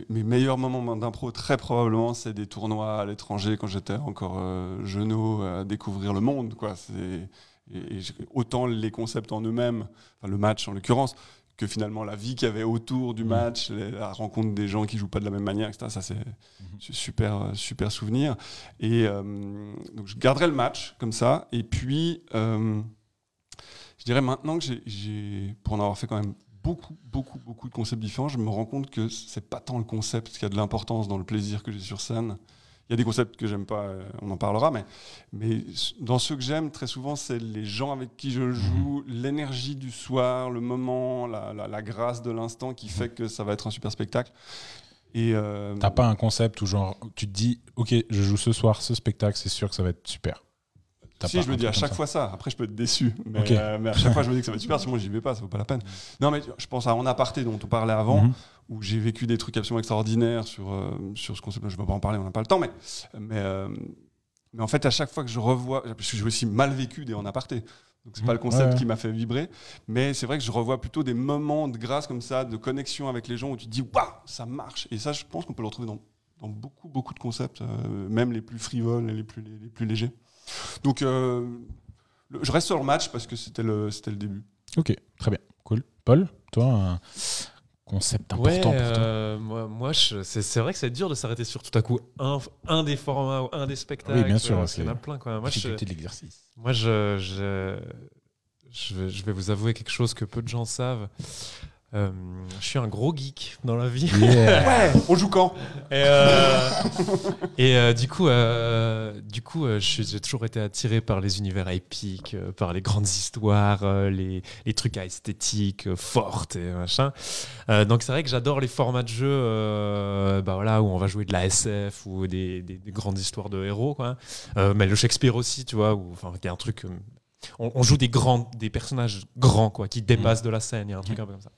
mes meilleurs moments d'impro. Très probablement, c'est des tournois à l'étranger quand j'étais encore euh, jeuneau, à découvrir le monde. Quoi. C'est et, et j'ai- autant les concepts en eux-mêmes, enfin, le match en l'occurrence, que finalement la vie qu'il y avait autour du match, les- la rencontre des gens qui jouent pas de la même manière, etc. Ça, c'est c'est super, euh, super souvenir. Et euh, donc, je garderai le match comme ça. Et puis, euh, je dirais maintenant que j'ai- j'ai, pour en avoir fait quand même beaucoup, beaucoup, beaucoup de concepts différents, je me rends compte que c'est pas tant le concept qui a de l'importance dans le plaisir que j'ai sur scène. Il y a des concepts que j'aime pas, euh, on en parlera, mais, mais dans ceux que j'aime, très souvent, c'est les gens avec qui je joue, l'énergie du soir, le moment, la, la- la grâce de l'instant qui fait que ça va être un super spectacle. Et euh, T'as pas un concept où genre tu te dis ok je joue ce soir ce spectacle c'est sûr que ça va être super. Si je me dis à chaque ça. fois ça, après je peux être déçu, mais, euh, mais à chaque fois je me dis que ça va être super, sinon j'y vais pas, ça vaut pas la peine. Non mais je pense à En aparté dont on parlait avant, Mhm. Où j'ai vécu des trucs absolument extraordinaires sur, euh, sur ce concept. Je ne vais pas en parler, on n'a pas le temps, mais, mais, euh, mais en fait, à chaque fois que je revois, parce que j'ai aussi mal vécu des en aparté, donc c'est pas le concept Ouais, qui m'a fait vibrer, mais c'est vrai que je revois plutôt des moments de grâce comme ça, de connexion avec les gens où tu te dis waouh, ça marche. Et ça, je pense qu'on peut le retrouver dans, dans beaucoup, beaucoup de concepts, euh, même les plus frivoles et les plus, les, les plus légers. Donc, euh, le- je reste sur le match parce que c'était le, c'était le début. Ok très bien cool. Paul toi concept important Ouais, pour toi. euh, moi, c'est vrai que c'est dur de s'arrêter sur tout à coup un, un des formats ou un des spectacles. Oui, bien sûr, euh, c'est- Il y en a plein. Quoi. Moi, je, de l'exercice. moi je, je, je, vais, je vais vous avouer quelque chose que peu de gens savent. Euh, je suis un gros geek dans la vie. Yeah. Ouais, on joue quand? Et, euh, et euh, du coup, euh, du coup, euh, j'ai toujours été attiré par les univers épiques, euh, par les grandes histoires, euh, les, les trucs à esthétique euh, forte et machin. Euh, donc c'est vrai que j'adore les formats de jeu, euh, bah voilà, où on va jouer de la SF ou des, des- des grandes histoires de héros, quoi. Euh, mais le Shakespeare aussi, tu vois, où enfin, il y a un truc. euh, on, on joue des grands, des personnages grands, quoi, qui dépassent de la scène. Il y a un truc un peu comme ça.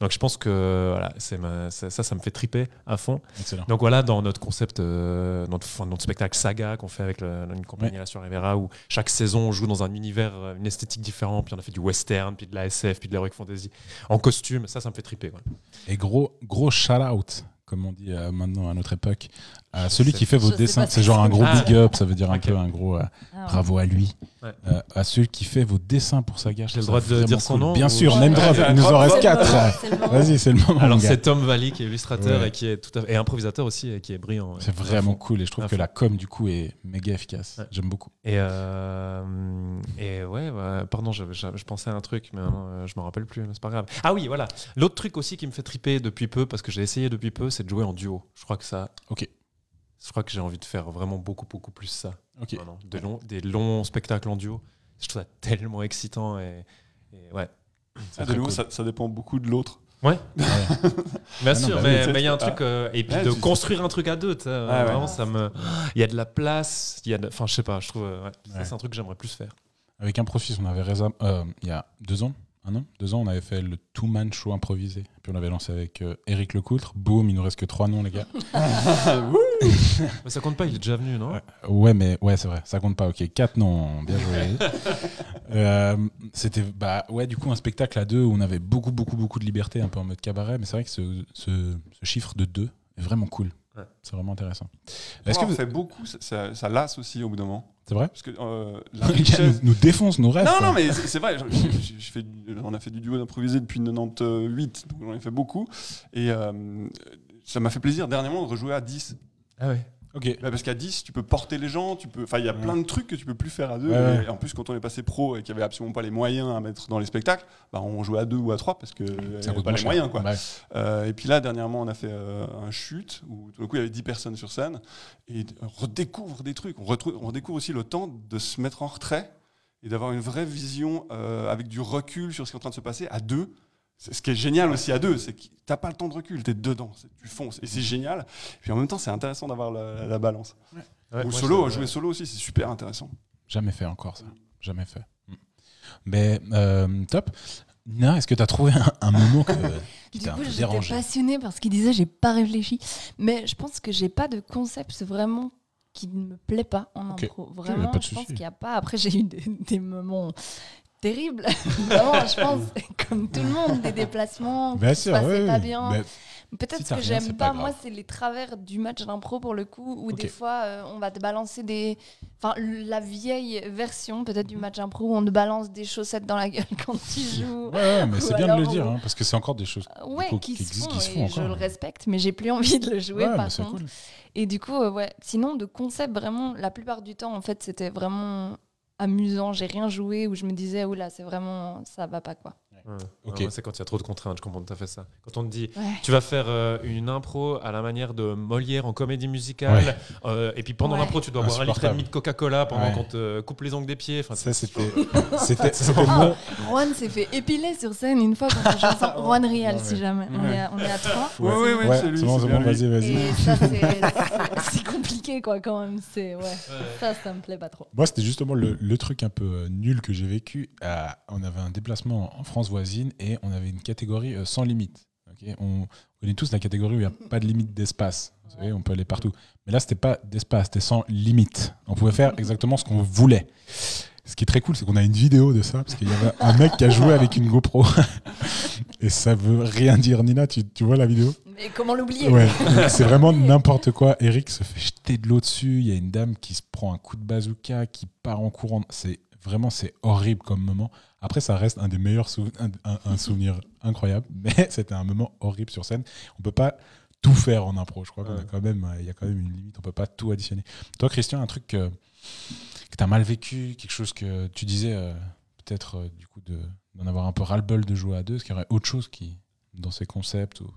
Donc je pense que voilà, ma- ça, ça, me fait triper à fond. Excellent. Donc voilà, dans notre concept, euh, notre, enfin, notre spectacle saga qu'on fait avec le- une compagnie Ouais. là sur Rivera, où chaque saison on joue dans un univers, euh, une esthétique différente, puis on a fait du western, puis de la SF, puis de l'heroic fantasy, en costume, ça, ça me fait triper. quoi. Et gros, gros shout-out, comme on dit euh, maintenant à notre époque, à celui qui fait vos dessins. C'est genre un gros Ah. big up, ça veut dire un peu un gros euh, Ah, bravo à lui. Ouais. Euh, à celui qui fait vos dessins pour Saga. je J'ai le droit de dire son cool. nom Bien ou- sûr, Ouais. name drop, Ouais, il nous en reste c'est le 4. moment, c'est le moment. Vas-y, c'est le moment. Alors c'est Tom Valley qui est illustrateur Ouais. et qui est tout à fait, et improvisateur aussi, et qui est brillant. C'est vraiment cool et je trouve À que fond. la com du coup est méga efficace. Ouais. J'aime beaucoup. Et, euh, et ouais, ouais, pardon, je, je- je pensais à un truc, mais euh, je me rappelle plus, mais c'est pas grave. Ah oui, voilà. L'autre truc aussi qui me fait triper depuis peu, parce que j'ai essayé depuis peu, c'est de jouer en duo. Je crois que ça. Ok. Je crois que j'ai envie de faire vraiment beaucoup, beaucoup plus ça. Ok. maintenant. Des, longs, des longs spectacles en duo. Je trouve ça tellement excitant et, et ouais. Ah, de très nouveau, cool. ça, ça dépend beaucoup de l'autre. Ouais, Ouais. bien Ah non, sûr, bah mais il y a un truc. euh, et puis Ouais, de construire un truc à deux, ouais. vraiment, ça me. Il y a de la place, il y a de- Enfin, je sais pas, je trouve. euh, ouais, ça, Ouais. c'est un truc que j'aimerais plus faire. Avec un profil, on avait euh, il y a deux ans, un an, deux ans, on avait fait le two-man show improvisé. Puis on avait lancé avec euh, Eric Lecoutre. Boum, il nous reste que trois noms, les gars. Mais ça compte pas, il est déjà venu, non? Ouais, ouais, mais ouais, c'est vrai, ça compte pas. Ok, quatre noms, bien joué. Euh, C'était bah ouais, du coup un spectacle à deux où on avait beaucoup, beaucoup, beaucoup de liberté, un peu en mode cabaret. Mais c'est vrai que ce, ce- ce chiffre de deux est vraiment cool. Ouais. C'est vraiment intéressant. Est-ce que vous... fait beaucoup, ça, ça, ça lasse aussi au bout d'un moment c'est vrai Parce que euh, la richesse- nous, nous défonce nos rêves. Non, quoi. non, mais c'est vrai. je- je- je fais du- on a fait du duo improvisé depuis 98, donc j'en ai fait beaucoup. Et euh, ça m'a fait plaisir dernièrement de rejouer à 10. Ah ouais. Ok. Bah, parce qu'à 10, tu peux porter les gens, tu peux. Enfin, il y a plein de trucs que tu peux plus faire à deux. Ouais, ouais. Et en plus, quand on est passé pro et qu'il y avait absolument pas les moyens à mettre dans les spectacles, bah, on jouait à deux ou à trois parce que Ça avait coûte pas les cher. moyens, quoi. Ouais. Euh, et puis là, dernièrement, on a fait euh, un chute où tout d'un coup, il y avait 10 personnes sur scène et on redécouvre des trucs. On, retrouve, on redécouvre aussi le temps de se mettre en retrait et d'avoir une vraie vision euh, avec du recul sur ce qui est en train de se passer à deux. C'est- Ce qui est génial aussi à deux, c'est que t'as pas le temps de recul, t'es dedans, c'est- tu fonces et c'est génial. Et puis en même temps, c'est intéressant d'avoir la, la balance. Ouais, Ou solo, jouer solo aussi, c'est super intéressant. Jamais fait encore ça. Jamais fait. Mais euh, top. Nina, est-ce que tu as trouvé un, un moment que, qui t'a dérangé passionnée parce qu'il disait j'ai pas réfléchi. Mais je pense que j'ai pas de concept vraiment qui ne me plaît pas en Ok. impro. Vraiment, je pense qu'il n'y a pas. Après, j'ai eu des, des moments terribles. Vraiment, je pense, comme tout le monde, des déplacements Bien se sûr, passaient oui, pas bien. Mais Peut-être Si que j'aime pas pas, moi, c'est les travers du match d'impro pour le coup, où des fois euh, on va te balancer des. Enfin, la vieille version peut-être du match impro où on te balance des chaussettes dans la gueule quand tu joues. Ouais, ouais, mais Ou c'est bien de le dire, hein, parce que c'est encore des choses Ouais, coup, qui, qui se existent, font, qui se font et je le ouais. respecte, mais j'ai plus envie de le jouer Ouais, par contre. cool. Et du coup, euh, ouais. Sinon, de concept, vraiment, la plupart du temps, en fait, c'était vraiment amusant. J'ai rien joué où je me disais, oula, c'est vraiment, ça va pas quoi. Ouais. Ouais, c'est quand il y a trop de contraintes, je comprends tout à fait ça. Quand on te dit, Ouais. tu vas faire euh, une impro à la manière de Molière en comédie musicale, euh, et puis pendant Ouais. l'impro, tu dois boire un litre et demi de Coca-Cola pendant Ouais. qu'on te coupe les ongles des pieds. Enfin, Ça, c'est- c'était c'était- c'était mon. Juan s'est fait épiler sur scène une fois quand. Juan Rial, si mais- jamais. On, est à, on est à trois. Oui, oui, oui, Ouais, c'est lui. bon, c'est c'est bien bon, lui. vas-y, vas-y. Et ça, c'est- compliqué, quoi, quand même. C'est, ouais. Ça, ça me plaît pas trop. Moi, c'était justement le, le truc un peu euh, nul que j'ai vécu. À- on avait un déplacement en France voisine et on avait une catégorie euh, sans limite. On connaît tous la catégorie où il n'y a pas de limite d'espace. On peut aller partout. Mais là, c'était pas d'espace, c'était sans limite. On pouvait faire exactement ce qu'on voulait. Ce qui est très cool, c'est qu'on a une vidéo de ça, parce qu'il y avait un mec qui a joué avec une GoPro. et ça veut rien dire. Nina, tu, tu vois la vidéo? Mais comment l'oublier? Ouais, c'est vraiment n'importe quoi. Eric se fait jeter de l'eau dessus. Il y a une dame qui se prend un coup de bazooka, qui part en courant. C'est vraiment c'est horrible comme moment. Après, ça reste un des meilleurs souvenirs, un, souvenir incroyable. Mais c'était un moment horrible sur scène. On peut pas tout faire en impro. Je crois qu'on a quand même, il y a quand même une limite. On peut pas tout additionner. Toi, Christian, un truc que, que tu as mal vécu, quelque chose que tu disais euh, peut-être euh, du coup de d'en avoir un peu ras-le-bol de jouer à deux, est-ce qu'il y aurait autre chose qui dans ces concepts ou...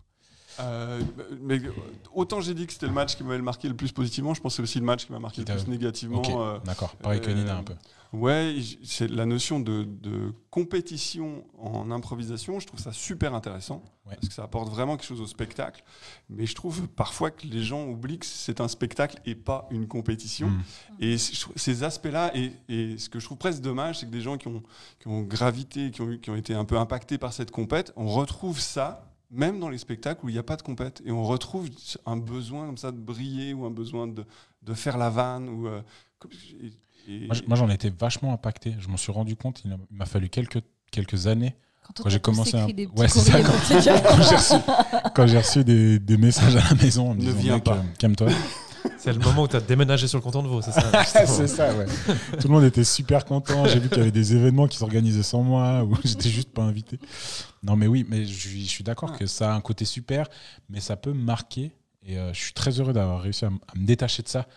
Euh, mais euh, autant j'ai dit que c'était le match qui m'avait marqué le plus positivement, je pense que c'est aussi le match qui m'a marqué le plus négativement. Euh, d'accord. Pareil que euh, Nina un peu. Ouais, j- c'est la notion de, de compétition en improvisation. Je trouve ça super intéressant Ouais. parce que ça apporte vraiment quelque chose au spectacle. Mais je trouve parfois que les gens oublient que c'est un spectacle et pas une compétition. Mm. Et ces aspects-là, et, et ce que je trouve presque dommage, c'est que des gens qui ont, qui ont gravité, qui ont, eu- qui ont été un peu impactés par cette compète, on retrouve ça même dans les spectacles où il n'y a pas de compète. Et on retrouve un besoin comme ça de briller ou un besoin de, de faire la vanne. Ou, euh, comme- et- et- Moi, j'en ai été vachement impacté. Je m'en suis rendu compte. Il m'a fallu quelques, quelques années Quand j'ai commencé à- Ouais, c'est ça, quand- j'ai reçu, quand j'ai reçu des, des messages à la maison en me Ne disant viens Mec, pas. euh, calme-toi. C'est le moment où tu as déménagé sur le canton de Vaud, c'est ça c'est ça, ouais. Tout le monde était super content. J'ai vu qu'il y avait des événements qui s'organisaient sans moi ou j'étais juste pas invité. Non, mais oui, mais je suis, je suis d'accord Ah. que ça a un côté super, mais ça peut me marquer. Et euh, je suis très heureux d'avoir réussi à, me détacher de ça.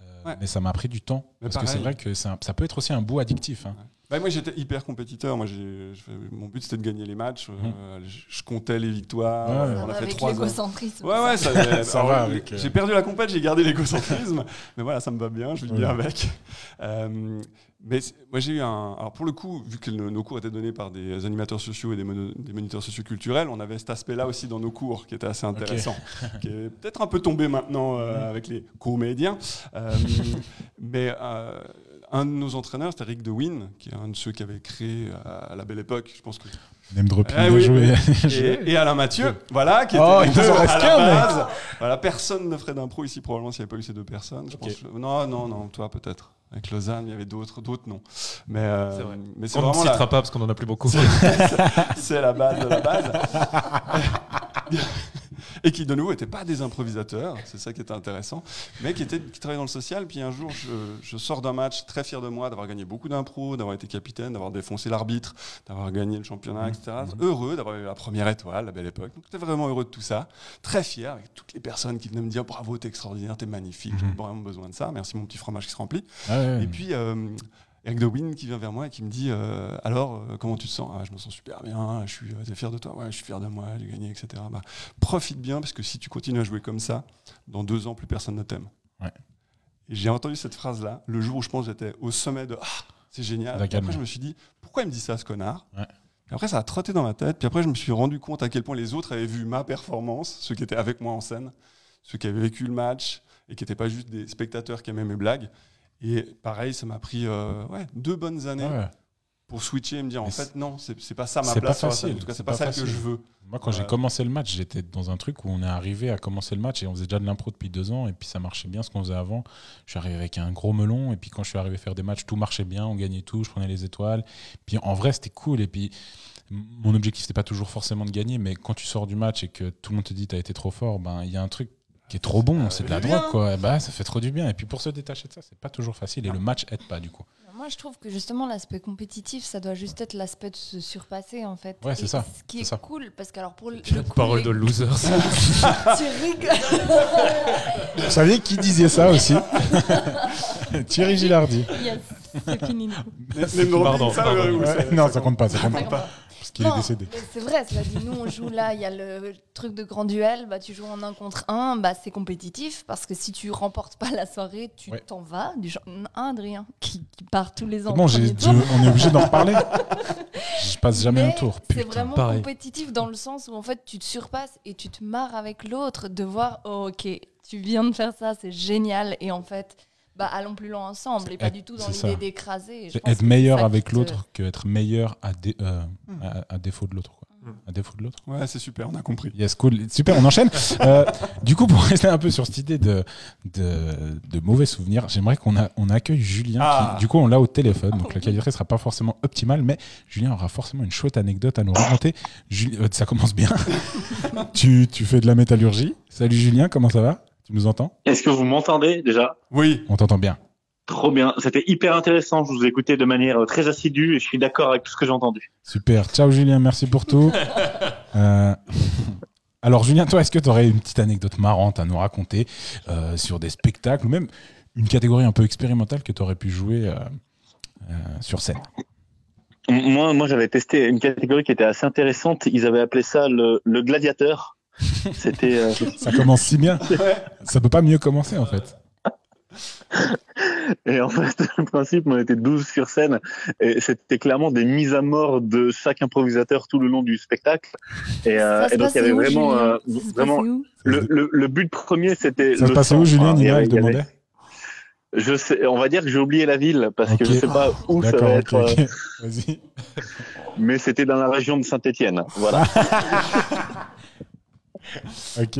Euh, Ouais. Mais ça m'a pris du temps. Mais parce que c'est vrai que ça peut être aussi un bout addictif. hein. Bah, moi, j'étais hyper compétiteur. Moi, mon but, c'était de gagner les matchs. Euh, je, je comptais les victoires. Ouais, ouais. on a fait Avec trois ans. l'égocentrisme. Ouais, ouais, ça, va avec, euh, J'ai perdu la compète, j'ai gardé l'égocentrisme. mais voilà, ça me va bien, je vis Ouais. bien avec. Euh, mais moi, j'ai eu un. Alors, pour le coup, vu que nos, nos cours étaient donnés par des animateurs sociaux et des, mono- des moniteurs socioculturels, on avait cet aspect-là aussi dans nos cours qui était assez intéressant. qui est peut-être un peu tombé maintenant euh, avec les comédiens. Euh, mais. Un de nos entraîneurs, c'était Rick DeWin, qui est un de ceux qui avait créé euh, à la belle époque, je pense que Name dropping, Ah bien oui, joué. et, et Alain Mathieu, voilà, qui était Oh, deux à la mec. base. Voilà, personne ne ferait d'impro ici probablement s'il n'y avait pas eu ces deux personnes. Je Ok. pense. Non, non, non, toi peut-être. Avec Lausanne, il y avait d'autres, d'autres non. Mais, euh, C'est vrai. mais c'est On ne vraiment citera la, pas parce qu'on en a plus beaucoup. c'est la base de la base. Et qui de nouveau n'étaient pas des improvisateurs, c'est ça qui était intéressant, mais qui, étaient, qui travaillaient dans le social. Puis un jour, je, je sors d'un match très fier de moi, d'avoir gagné beaucoup d'impro, d'avoir été capitaine, d'avoir défoncé l'arbitre, d'avoir gagné le championnat, etc. Heureux d'avoir eu la première étoile, la belle époque. Donc j'étais vraiment heureux de tout ça, très fier avec toutes les personnes qui venaient me dire bravo, t'es extraordinaire, t'es magnifique, j'ai vraiment besoin de ça. Merci mon petit fromage qui se remplit. Ah. Et puis, euh, Eric de Win qui vient vers moi et qui me dit euh, Alors, euh, comment tu te sens? Ah, Je me sens super bien, je suis euh, fier de toi? Ouais, je suis fier de moi, j'ai gagné, etc. Bah, profite bien parce que si tu continues à jouer comme ça, dans deux ans, plus personne ne t'aime. Ouais. Et j'ai entendu cette phrase-là le jour où je pense que j'étais au sommet de Ah, c'est génial. Et après, je me suis dit Pourquoi il me dit ça, ce connard? Ouais. Et après, ça a trotté dans ma tête. Puis après, je me suis rendu compte à quel point les autres avaient vu ma performance, ceux qui étaient avec moi en scène, ceux qui avaient vécu le match et qui n'étaient pas juste des spectateurs qui aimaient mes blagues. Et pareil, ça m'a pris euh, ouais, deux bonnes années Ouais. pour switcher et me dire en Mais fait, non, c'est pas ça ma place pas facile, En tout cas, c'est pas, pas ça que je veux. Moi, quand j'ai Ouais. commencé le match, j'étais dans un truc où on est arrivé à commencer le match et on faisait déjà de l'impro depuis deux ans et puis ça marchait bien ce qu'on faisait avant. Je suis arrivé avec un gros melon et puis quand je suis arrivé faire des matchs, tout marchait bien, on gagnait tout, je prenais les étoiles. Puis en vrai, c'était cool et puis mon objectif, c'était pas toujours forcément de gagner, mais quand tu sors du match et que tout le monde te dit t'as été trop fort, ben il y a un truc qui est trop bon, c'est de la drogue, bien. quoi. Bah, ça fait trop du bien. Et puis pour se détacher de ça, c'est pas toujours facile. Et le match aide pas, du coup. Moi, je trouve que justement, l'aspect compétitif, ça doit juste être l'aspect de se surpasser, en fait. Ouais, c'est Et ça, Ce qui c'est est ça. cool, parce que alors pour le, le la coup, parole les- de loser. Tu rigoles. Vous saviez qui disait ça aussi Thierry Gilardi. Yes, c'est fini. Pardon, ça, pardon. ou Ouais, non, ça compte pas, ça compte Ça pas. compte pas. Parce qu'il est décédé. C'est vrai, cela dit, nous on joue là, il y a le truc de grand duel, bah, tu joues en un contre un, bah, c'est compétitif parce que si tu remportes pas la soirée, tu Ouais. t'en vas. Du genre, un Adrien qui, qui part tous les ans. Bon, je- on est obligé d'en reparler. Je passe jamais un tour. C'est vraiment pareil. compétitif dans le sens où en fait tu te surpasses et tu te marres avec l'autre de voir oh, ok tu viens de faire ça c'est génial et en fait bah allons plus loin ensemble et pas être- du tout dans l'idée d'écraser. Être meilleur avec te- l'autre que être meilleur à, dé- euh, Hmm. à, à défaut de l'autre. Hmm. À défaut de l'autre. Ouais, c'est super, on a compris. Yes, cool. Super, on enchaîne. Euh, du coup, pour rester un peu sur cette idée de, de, de mauvais souvenirs, j'aimerais qu'on a, on accueille Julien. Ah. Qui, du coup, on l'a au téléphone, donc la qualité sera pas forcément optimale, mais Julien aura forcément une chouette anecdote à nous raconter. Euh, ça commence bien. tu, tu fais de la métallurgie. Salut Julien, comment ça va? Tu nous entends? Est-ce que vous m'entendez déjà? Oui, On t'entend bien. Trop bien. C'était hyper intéressant. Je vous ai écouté de manière euh, très assidue et je suis d'accord avec tout ce que j'ai entendu. Super. Ciao Julien, merci pour tout. Euh, Alors Julien, toi, est-ce que tu aurais une petite anecdote marrante à nous raconter euh, sur des spectacles ou même une catégorie un peu expérimentale que tu aurais pu jouer euh, euh, sur scène? Moi, moi, j'avais testé une catégorie qui était assez intéressante. Ils avaient appelé ça le, le gladiateur. C'était euh, Ça commence si bien. Ça peut pas mieux commencer en fait. et en fait le principe, on était 12 sur scène et c'était clairement des mises à mort de chaque improvisateur tout le long du spectacle. Et, euh, Ça se et donc il y avait où, vraiment euh, vraiment le, le, le but premier c'était Ça se passait où Julien y Nina il avait- demandait Je sais, on va dire que j'ai oublié la ville parce que je sais pas où ça va être. Vas-y. mais c'était dans la région de Saint-Étienne. Voilà. Ok.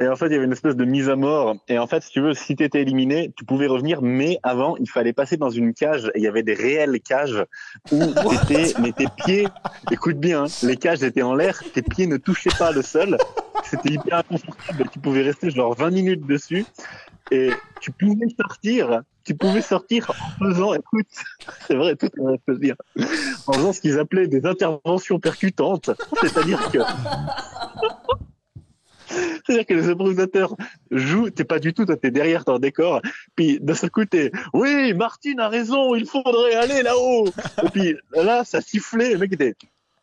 Et en fait, il y avait une espèce de mise à mort. Et en fait, si tu veux, si tu étais éliminé, tu pouvais revenir, mais avant, il fallait passer dans une cage. Et il y avait des réelles cages où t'étais, mais tes pieds, écoute bien, hein, les cages étaient en l'air, tes pieds ne touchaient pas le sol. C'était hyper inconfortable. Tu pouvais rester genre 20 minutes dessus. Et tu pouvais sortir, tu pouvais sortir en faisant, écoute, c'est vrai, tout le dire, en faisant ce qu'ils appelaient des interventions percutantes. C'est-à-dire que c'est-à-dire que les improvisateurs jouent, t'es pas du tout, toi t'es derrière ton décor, puis d'un seul coup t'es, oui, Martine a raison, il faudrait aller là-haut. Et puis là, ça sifflait, le mec était,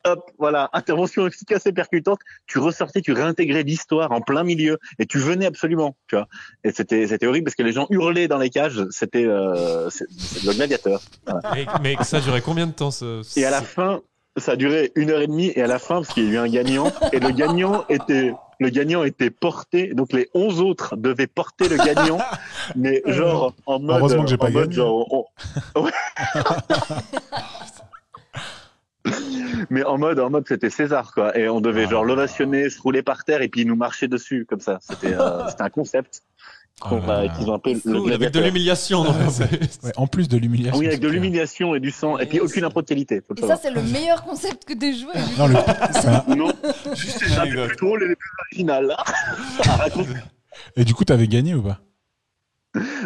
hop, voilà, intervention efficace et percutante, tu ressortais, tu réintégrais l'histoire en plein milieu, et tu venais absolument, tu vois. Et c'était, c'était horrible parce que les gens hurlaient dans les cages, c'était, euh, le gladiateur. mais, mais ça durait combien de temps ce, Et à la fin, ça a duré une heure et demie, et à la fin, parce qu'il y a eu un gagnant, et le gagnant était, le gagnant était porté, donc les 11 autres devaient porter le gagnant, mais genre en mode, Heureusement que j'ai pas gagné. genre, on- Ouais. mais en mode, en mode, c'était César, quoi, et on devait Ah. genre l'ovationner, se rouler par terre, et puis nous marcher dessus, comme ça. C'était, euh, c'était un concept qu'on Ah a- là. qu'ils ont appelé le Cool, avec de l'humiliation. Ouais, en plus de l'humiliation. Oui, avec de l'humiliation et du sang, et puis aucune impro de qualité. faut Et ça c'est le meilleur concept que joué. Julien. Non, le- un- Non, juste les plus drôles et les plus. Et du coup, t'avais gagné ou pas?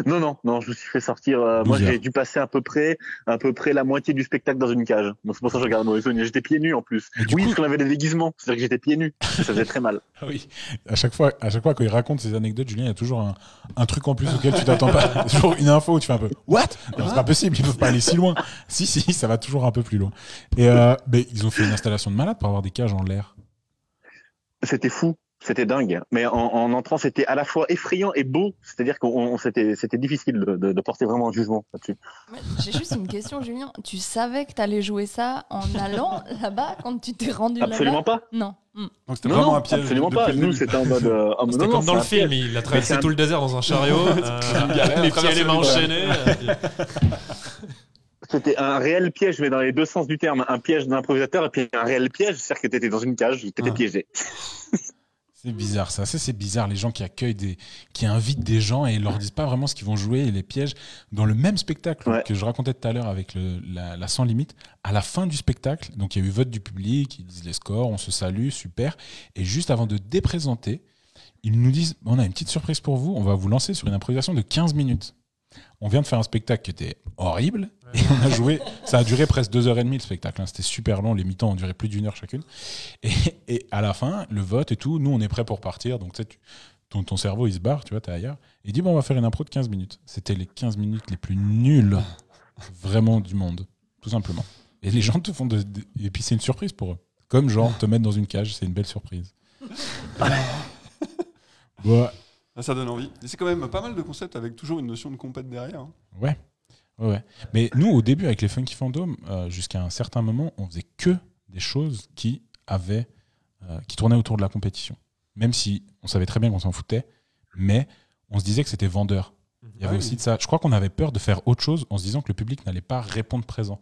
Non, non, non, je me suis fait sortir. euh, moi, j'ai dû passer à peu près, à peu près la moitié du spectacle dans une cage. Donc c'est pour ça que je regarde mauvais. J'étais pieds nus en plus. Oui, coup- parce qu'on avait des déguisements. C'est-à-dire que j'étais pieds nus. Ça faisait très mal. Ah oui. À chaque fois, à chaque fois quand il raconte ces anecdotes, Julien, il y a toujours un, un truc en plus auquel tu t'attends pas. Toujours une info où tu fais un peu What? Non, c'est pas possible, ils peuvent pas aller si loin. Si, si, ça va toujours un peu plus loin. Et euh, mais ils ont fait une installation de malade pour avoir des cages en l'air. C'était fou. C'était dingue. Mais en, en entrant, c'était à la fois effrayant et beau. C'est-à-dire qu'on on- c'était, c'était difficile de, de- de porter vraiment un jugement là-dessus. J'ai juste une question, Julien. Tu savais que t'allais jouer ça en allant là-bas quand tu t'es rendu Absolument là-bas pas. Non. Hmm. donc c'était Non, vraiment non, un piège. absolument pas. Nous, c'était en mode. euh, C'était non, comme non, dans le film, il a traversé un- tout le désert dans un chariot, euh, les pieds les mains enchaînés. euh, C'était un réel piège, mais dans les deux sens du terme. Un piège d'improvisateur et puis un réel piège, c'est-à-dire que t'étais dans une cage, t'étais Ah. piégé. C'est bizarre ça. Ça, c'est bizarre. Les gens qui accueillent des. qui invitent des gens et leur disent pas vraiment ce qu'ils vont jouer et les pièges. Dans le même spectacle Ouais. que je racontais tout à l'heure avec le, la, la Sans Limite, à la fin du spectacle, donc il y a eu vote du public, ils disent les scores, on se salue, super. Et juste avant de déprésenter, ils nous disent on a une petite surprise pour vous, on va vous lancer sur une improvisation de 15 minutes. On vient de faire un spectacle qui était horrible et on a joué. Ça a duré presque deux heures et demie le spectacle. hein. C'était super long. Les mi-temps ont duré plus d'une heure chacune. Et, et à la fin, le vote et tout, nous on est prêts pour partir. Donc tu ton, ton cerveau il se barre, tu vois, t'es ailleurs. Et il dit bon, on va faire une impro de 15 minutes. C'était les 15 minutes les plus nulles vraiment du monde, tout simplement. Et les gens te font de, de- et puis c'est une surprise pour eux. Comme genre te mettre dans une cage, c'est une belle surprise. Ouais. Ah, Ça donne envie. Et c'est quand même pas mal de concepts avec toujours une notion de compète derrière. hein. Ouais. ouais, ouais. Mais nous, au début, avec les Funky Fandom, euh, jusqu'à un certain moment, on faisait que des choses qui avaient, euh, qui tournaient autour de la compétition. Même si on savait très bien qu'on s'en foutait, mais on se disait que c'était vendeur. Il y avait Ouais. aussi de ça. Je crois qu'on avait peur de faire autre chose en se disant que le public n'allait pas répondre présent.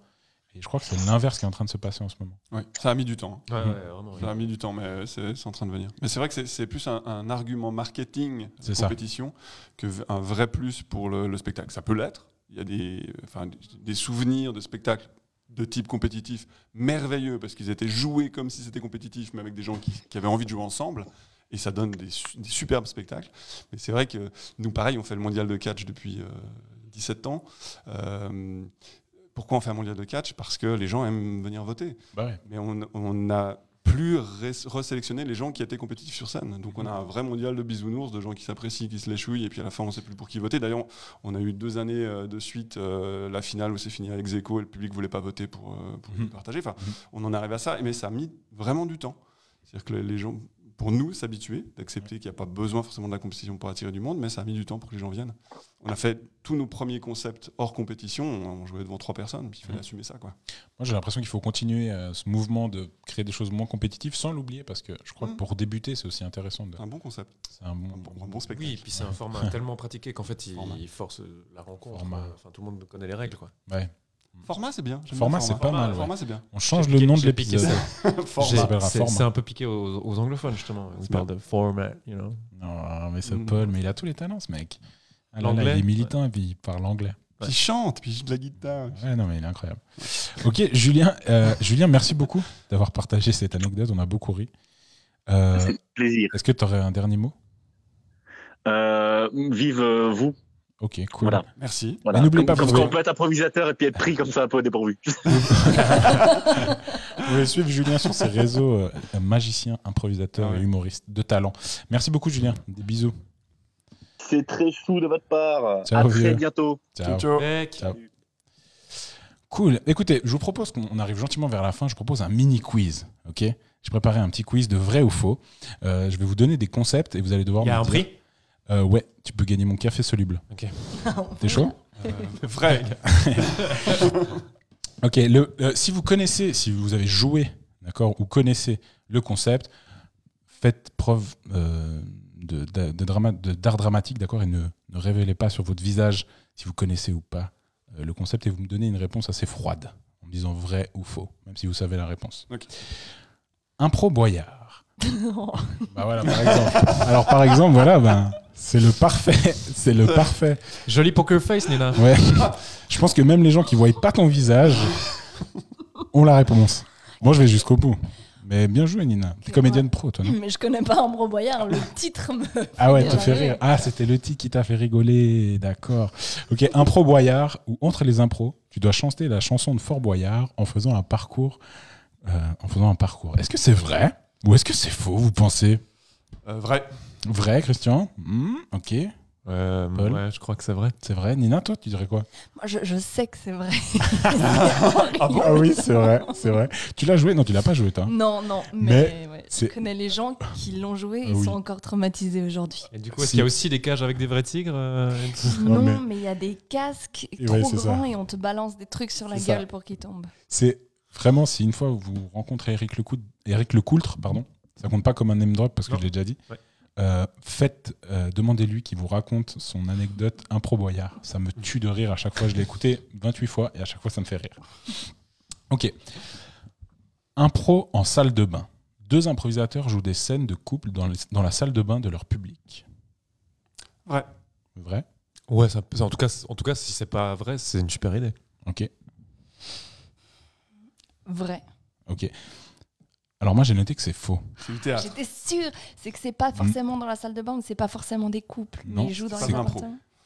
Et je crois que c'est l'inverse qui est en train de se passer en ce moment. Ouais. Ça a mis du temps. hein. Ouais, ouais, vraiment, oui. Ça a mis du temps, mais c'est c'est en train de venir. Mais c'est vrai que c'est- plus un, un argument marketing de compétition qu'un vrai plus pour le, le spectacle. Ça peut l'être. Il y a des, enfin, des souvenirs de spectacles de type compétitif merveilleux parce qu'ils étaient joués comme si c'était compétitif, mais avec des gens qui, qui avaient envie de jouer ensemble. Et ça donne des superbes spectacles. Mais c'est vrai que nous, pareil, on fait le mondial de catch depuis euh, 17 ans. Euh, pourquoi on fait un mondial de catch? Parce que les gens aiment venir voter Bah ouais. mais on on n'a plus resélectionné les gens qui étaient compétitifs sur scène. Donc on a un vrai mondial de bisounours, de gens qui s'apprécient, qui se léchouillent, et puis à la fin on ne sait plus pour qui voter. D'ailleurs, on a eu deux années euh, de suite euh, la finale où c'est fini avec Zeko et le public voulait pas voter pour, euh, pour Mhm. partager. Enfin, Mhm. on en arrive à ça, mais ça a mis vraiment du temps. C'est-à-dire que les gens, pour nous, s'habituer, d'accepter qu'il n'y a pas besoin forcément de la compétition pour attirer du monde, mais ça a mis du temps pour que les gens viennent. On a fait tous nos premiers concepts hors compétition, on jouait devant trois personnes, puis il fallait Mhm. assumer ça. Quoi. Moi, j'ai l'impression qu'il faut continuer euh, ce mouvement de créer des choses moins compétitives sans l'oublier parce que je crois que Mm. pour débuter, c'est aussi intéressant. De... C'est un bon concept, C'est un bon. un bon, un bon spectacle. Oui, et puis c'est un format tellement pratiqué qu'en fait, il, il force la rencontre. Enfin, tout le monde connaît les règles. Quoi. Ouais. Format, c'est bien. J'aime Format, c'est pas mal, ouais. Format, c'est bien. On change le nom de l'épisode. C'est un peu piqué aux, aux anglophones, justement. Ils parlent de format, you know. Non, mais c'est Mm. Paul, mais il a tous les talents, ce mec. Ah L'anglais, il est militant et puis il parle anglais. Puis il chante, puis il joue de la guitare. Ouais, non, mais il est incroyable. Ok, Julien, euh, Julien, merci beaucoup d'avoir partagé cette anecdote. On a beaucoup ri. Euh, C'est plaisir. Est-ce que tu aurais un dernier mot? Euh, vive euh, vous. Ok, cool. Voilà. Merci. Voilà. Mais n'oubliez pas, vous qu'on pouvez- peut être improvisateur et puis être pris comme ça un peu au dépourvu. Vous pouvez suivre Julien sur ses réseaux, euh, magicien, improvisateur ouais. et humoriste de talent. Merci beaucoup, Julien. Des bisous. C'est très chou de votre part. Ciao, à vieux. très bientôt. Ciao. Ciao. Cool. Écoutez, je vous propose qu'on arrive gentiment vers la fin. Je propose un mini quiz. Ok? J'ai préparé un petit quiz de vrai ou faux. Euh, je vais vous donner des concepts et vous allez devoir il y a me un dire- prix? Euh, Ouais, tu peux gagner mon café soluble. Ok. T'es chaud Euh, vrai. Ok. Le, euh, si vous connaissez, si vous avez joué, d'accord, ou connaissez le concept, faites preuve euh, de, de- de drama- de- d'art dramatique, d'accord, et ne, ne révélez pas sur votre visage si vous connaissez ou pas euh, le concept et vous me donnez une réponse assez froide en me disant vrai ou faux, même si vous savez la réponse. Ok. Impro Boyard. Bah voilà, par exemple. Alors par exemple, voilà, ben c'est le parfait, c'est le parfait. Joli poker face, Nina. Ouais. Je pense que même les gens qui voient pas ton visage ont la réponse. Moi, je vais jusqu'au bout. Mais bien joué, Nina. T'es comédienne pro, toi, non Mais je connais pas Ambro Boyard, le titre me. Ah ouais, fait te fait rire. rire. Ah, c'était le titre qui t'a fait rigoler. D'accord. Ok, impro Boyard ou entre les impros, tu dois chanter la chanson de Fort Boyard en faisant un parcours. euh, en faisant un parcours. Est-ce que c'est vrai ou est-ce que c'est faux, vous pensez? Euh, vrai. Vrai, Christian? Hmm, Ok, Euh, Paul? ouais, je crois que c'est vrai. c'est vrai. Nina, toi, tu dirais quoi? Moi, je, je sais que c'est vrai. Ah oui, c'est vrai, c'est vrai. Tu l'as joué? Non, tu l'as pas joué, toi. Non, non, Mais mais, ouais, je connais les gens qui l'ont joué et Ah oui. sont encore traumatisés aujourd'hui. Et du coup, est-ce Si. qu'il y a aussi des cages avec des vrais tigres euh, Non, mais- mais il y a des casques Et trop ouais, ça. grands et on te balance des trucs sur la ça. gueule pour qu'ils tombent. C'est vraiment si une fois vous rencontrez Eric, Lecoul- Eric Lecoultre, pardon, ça compte pas comme un name drop parce que Non. je l'ai déjà dit. Ouais. Euh, faites, euh, demandez-lui qu'il vous raconte son anecdote impro boyard. Ça me tue de rire à chaque fois. Je l'ai écouté 28 fois et à chaque fois ça me fait rire. Ok. Impro en salle de bain. Deux improvisateurs jouent des scènes de couple dans, les- dans la salle de bain de leur public. Vrai. Vrai? Ouais, ça en, tout cas, en tout cas, si c'est pas vrai, c'est une super idée. Ok. Vrai. Ok. Alors moi j'ai noté que c'est faux. C'est du théâtre. J'étais sûre. C'est que c'est pas forcément dans la salle de bain, ou c'est pas forcément des couples. Non, mais ils jouent dans c'est les.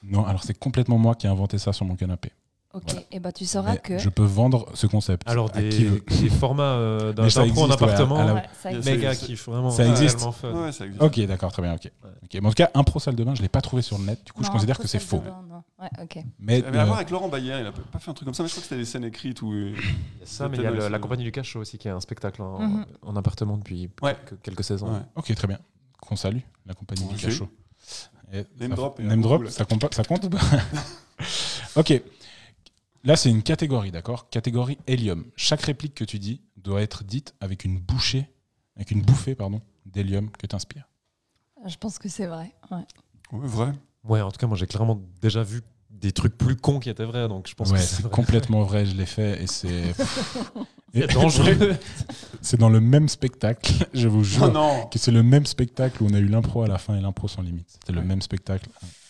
Non, alors c'est complètement moi qui ai inventé ça sur mon canapé. Ok, Voilà. et bah tu sauras Mais que. Je peux vendre ce concept. Alors, à des, qui veut. des formats euh, d'un Mais en ouais, appartement, à la- Ouais, ça a existe. méga kiff, vraiment. Ça existe. Ouais, ça existe. Ok, d'accord, très bien, ok. ok. Mais en tout cas, impro salle de bain, je l'ai pas trouvé sur le net. Du coup, je considère que c'est faux. bain. Ouais, ok. Mais avait à euh, voir avec Laurent Bayer, il a pas fait un truc comme ça, mais je crois que c'était des scènes écrites où. Il y a ça, mais il y a le- la compagnie du cash aussi qui est un spectacle en, Mhm. en appartement depuis Ouais. quelques, quelques saisons. Ouais. ok, très bien. Qu'on salue la compagnie du cachot. Name drop et Name un drop, ça compte, pas- ça compte ou pas Ok. Là, c'est une catégorie, d'accord? Catégorie hélium. Chaque réplique que tu dis doit être dite avec une bouchée, avec une bouffée, pardon, d'hélium que t'inspires. Je pense que c'est vrai. Ouais. Ouais, vrai. Ouais, en tout cas, moi j'ai clairement déjà vu des trucs plus cons qui étaient vrais, donc je pense Ouais, que c'est vrai. complètement vrai, je l'ai fait et c'est. C'est dangereux. c'est dans le même spectacle, je vous jure. Oh non que c'est le même spectacle où on a eu l'impro à la fin et l'impro sans limite. C'était le même spectacle,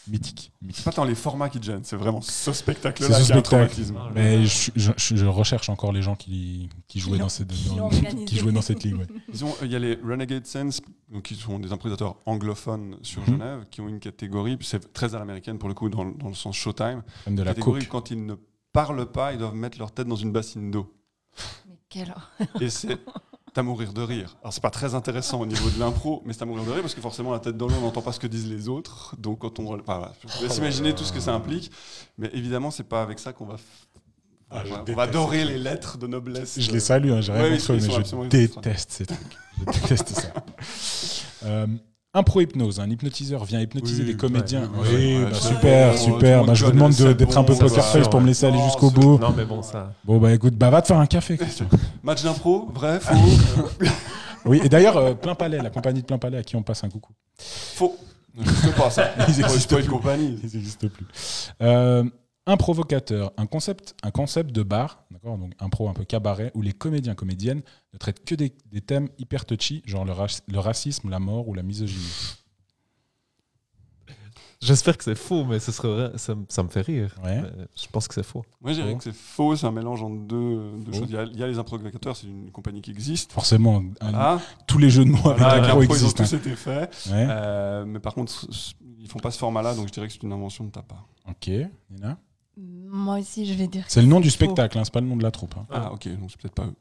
euh, mythique. C'est pas tant les formats qui te gênent, c'est vraiment ce spectacle-là qui a un spectacle. traumatisme. Ah, Mais je, je- je- je recherche encore les gens qui, qui jouaient dans cette, qui dans- qui jouaient dans cette ligue. ouais. Ils ont- Il y a les Renegade Sense, donc qui sont des improvisateurs anglophones sur Mhm. Genève, qui ont une catégorie, c'est très à l'américaine pour le coup, dans, le- dans le sens Showtime. Comme de la catégorie quand ils ne parlent pas, ils doivent mettre leur tête dans une bassine d'eau. Mais quelle Et c'est à mourir de rire. Alors c'est pas très intéressant au niveau de l'impro, mais c'est à mourir de rire parce que forcément la tête dans l'eau, on n'entend pas ce que disent les autres. Donc quand on, enfin, voilà, je laisse imaginer tout ce que ça implique. Mais évidemment, c'est pas avec ça qu'on va. Ah, on va- on déteste va adorer les lettres de noblesse. Je les salue, hein, j'ai rien Ouais, contre ils eux, sont mais je déteste ces trucs. Je déteste ça. Euh, Impro-hypnose, un hypnotiseur vient hypnotiser Oui, des comédiens. oui, bah, super, super. Bah, je vous demande d'être un peu poker face pour me laisser aller jusqu'au bout. Non, mais bon, ça. Bon, bah écoute, bah, va te faire un café. Christian. Match d'impro, vrai, faux oui, et d'ailleurs, euh, Plein Palais, la compagnie de Plein Palais à qui on passe un coucou. Faux. N'existe pas ça. Ils Faut existent pas une plus. compagnie. Ils n'existent plus. Euh, un provocateur, un concept, un concept de bar, d'accord, donc un pro un peu cabaret, où les comédiens comédiennes ne traitent que des, des thèmes hyper touchy, genre le, rac- le racisme, la mort ou la misogynie. J'espère que c'est faux, mais ce serait vrai, ça, me- ça me fait rire. Ouais. Je pense que c'est faux. Moi, je dirais que c'est faux, c'est un mélange entre deux, deux Faux. choses. Il y, a, il y a les improvocateurs, c'est une compagnie qui existe. Forcément, un- Ah, tous les jeux de mots avec voilà, avec l'impro l'impro, ils ont existent. tous été faits. hein. Ouais. Euh, mais par contre, ils font pas ce format-là, donc je dirais que c'est une invention de ta part. Ok, Nina? Moi aussi, je vais dire. C'est le nom du faux. spectacle, hein, c'est pas le nom de la troupe. hein. Ah, ok, donc c'est peut-être pas eux.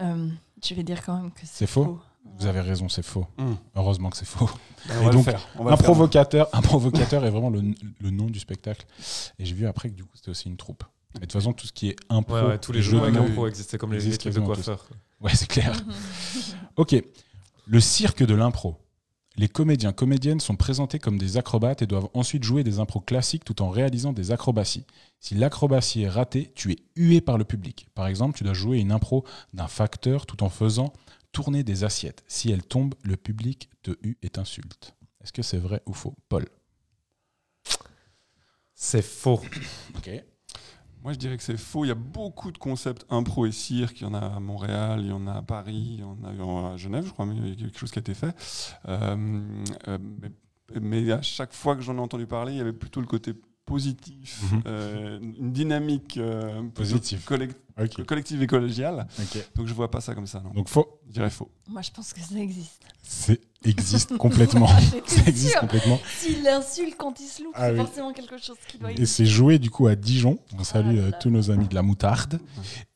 Euh, je vais dire quand même que C'est c'est faux faux. Vous avez raison, c'est faux. Hum. Heureusement que c'est faux. On Et va donc, le faire. On va Un le faire. provocateur, un provocateur est vraiment le, le nom du spectacle. Et j'ai vu après que du coup c'était aussi une troupe. Et de toute façon, tout ce qui est impro, Ouais, ouais, tous les jeux oui. pour exister comme les, les trucs de coiffeur. Ouais, c'est clair. ok. Le cirque de l'impro. Les comédiens comédiennes sont présentés comme des acrobates et doivent ensuite jouer des impros classiques tout en réalisant des acrobaties. Si l'acrobatie est ratée, tu es hué par le public. Par exemple, tu dois jouer une impro d'un facteur tout en faisant tourner des assiettes. Si elle tombe, le public te hue et t'insulte. Est-ce que c'est vrai ou faux? Paul? C'est faux. Ok. Moi, je dirais que c'est faux. Il y a beaucoup de concepts impro et cirque. Il y en a à Montréal, il y en a à Paris, il y en a eu à Genève, je crois, mais il y a quelque chose qui a été fait. Euh, euh, mais, mais à chaque fois que j'en ai entendu parler, il y avait plutôt le côté positif, Mhm. euh, une dynamique euh, collect- Ok. collective et collégiale. Donc, je vois pas ça comme ça. Non. Donc faux. Je dirais faux. Moi, je pense que ça existe. C'est existe complètement. Ça existe complètement. S'il insulte quand il se loupe, Ah c'est oui. forcément quelque chose qui doit Et exister. c'est joué du coup à Dijon. On salue là euh, tous nos amis de la moutarde.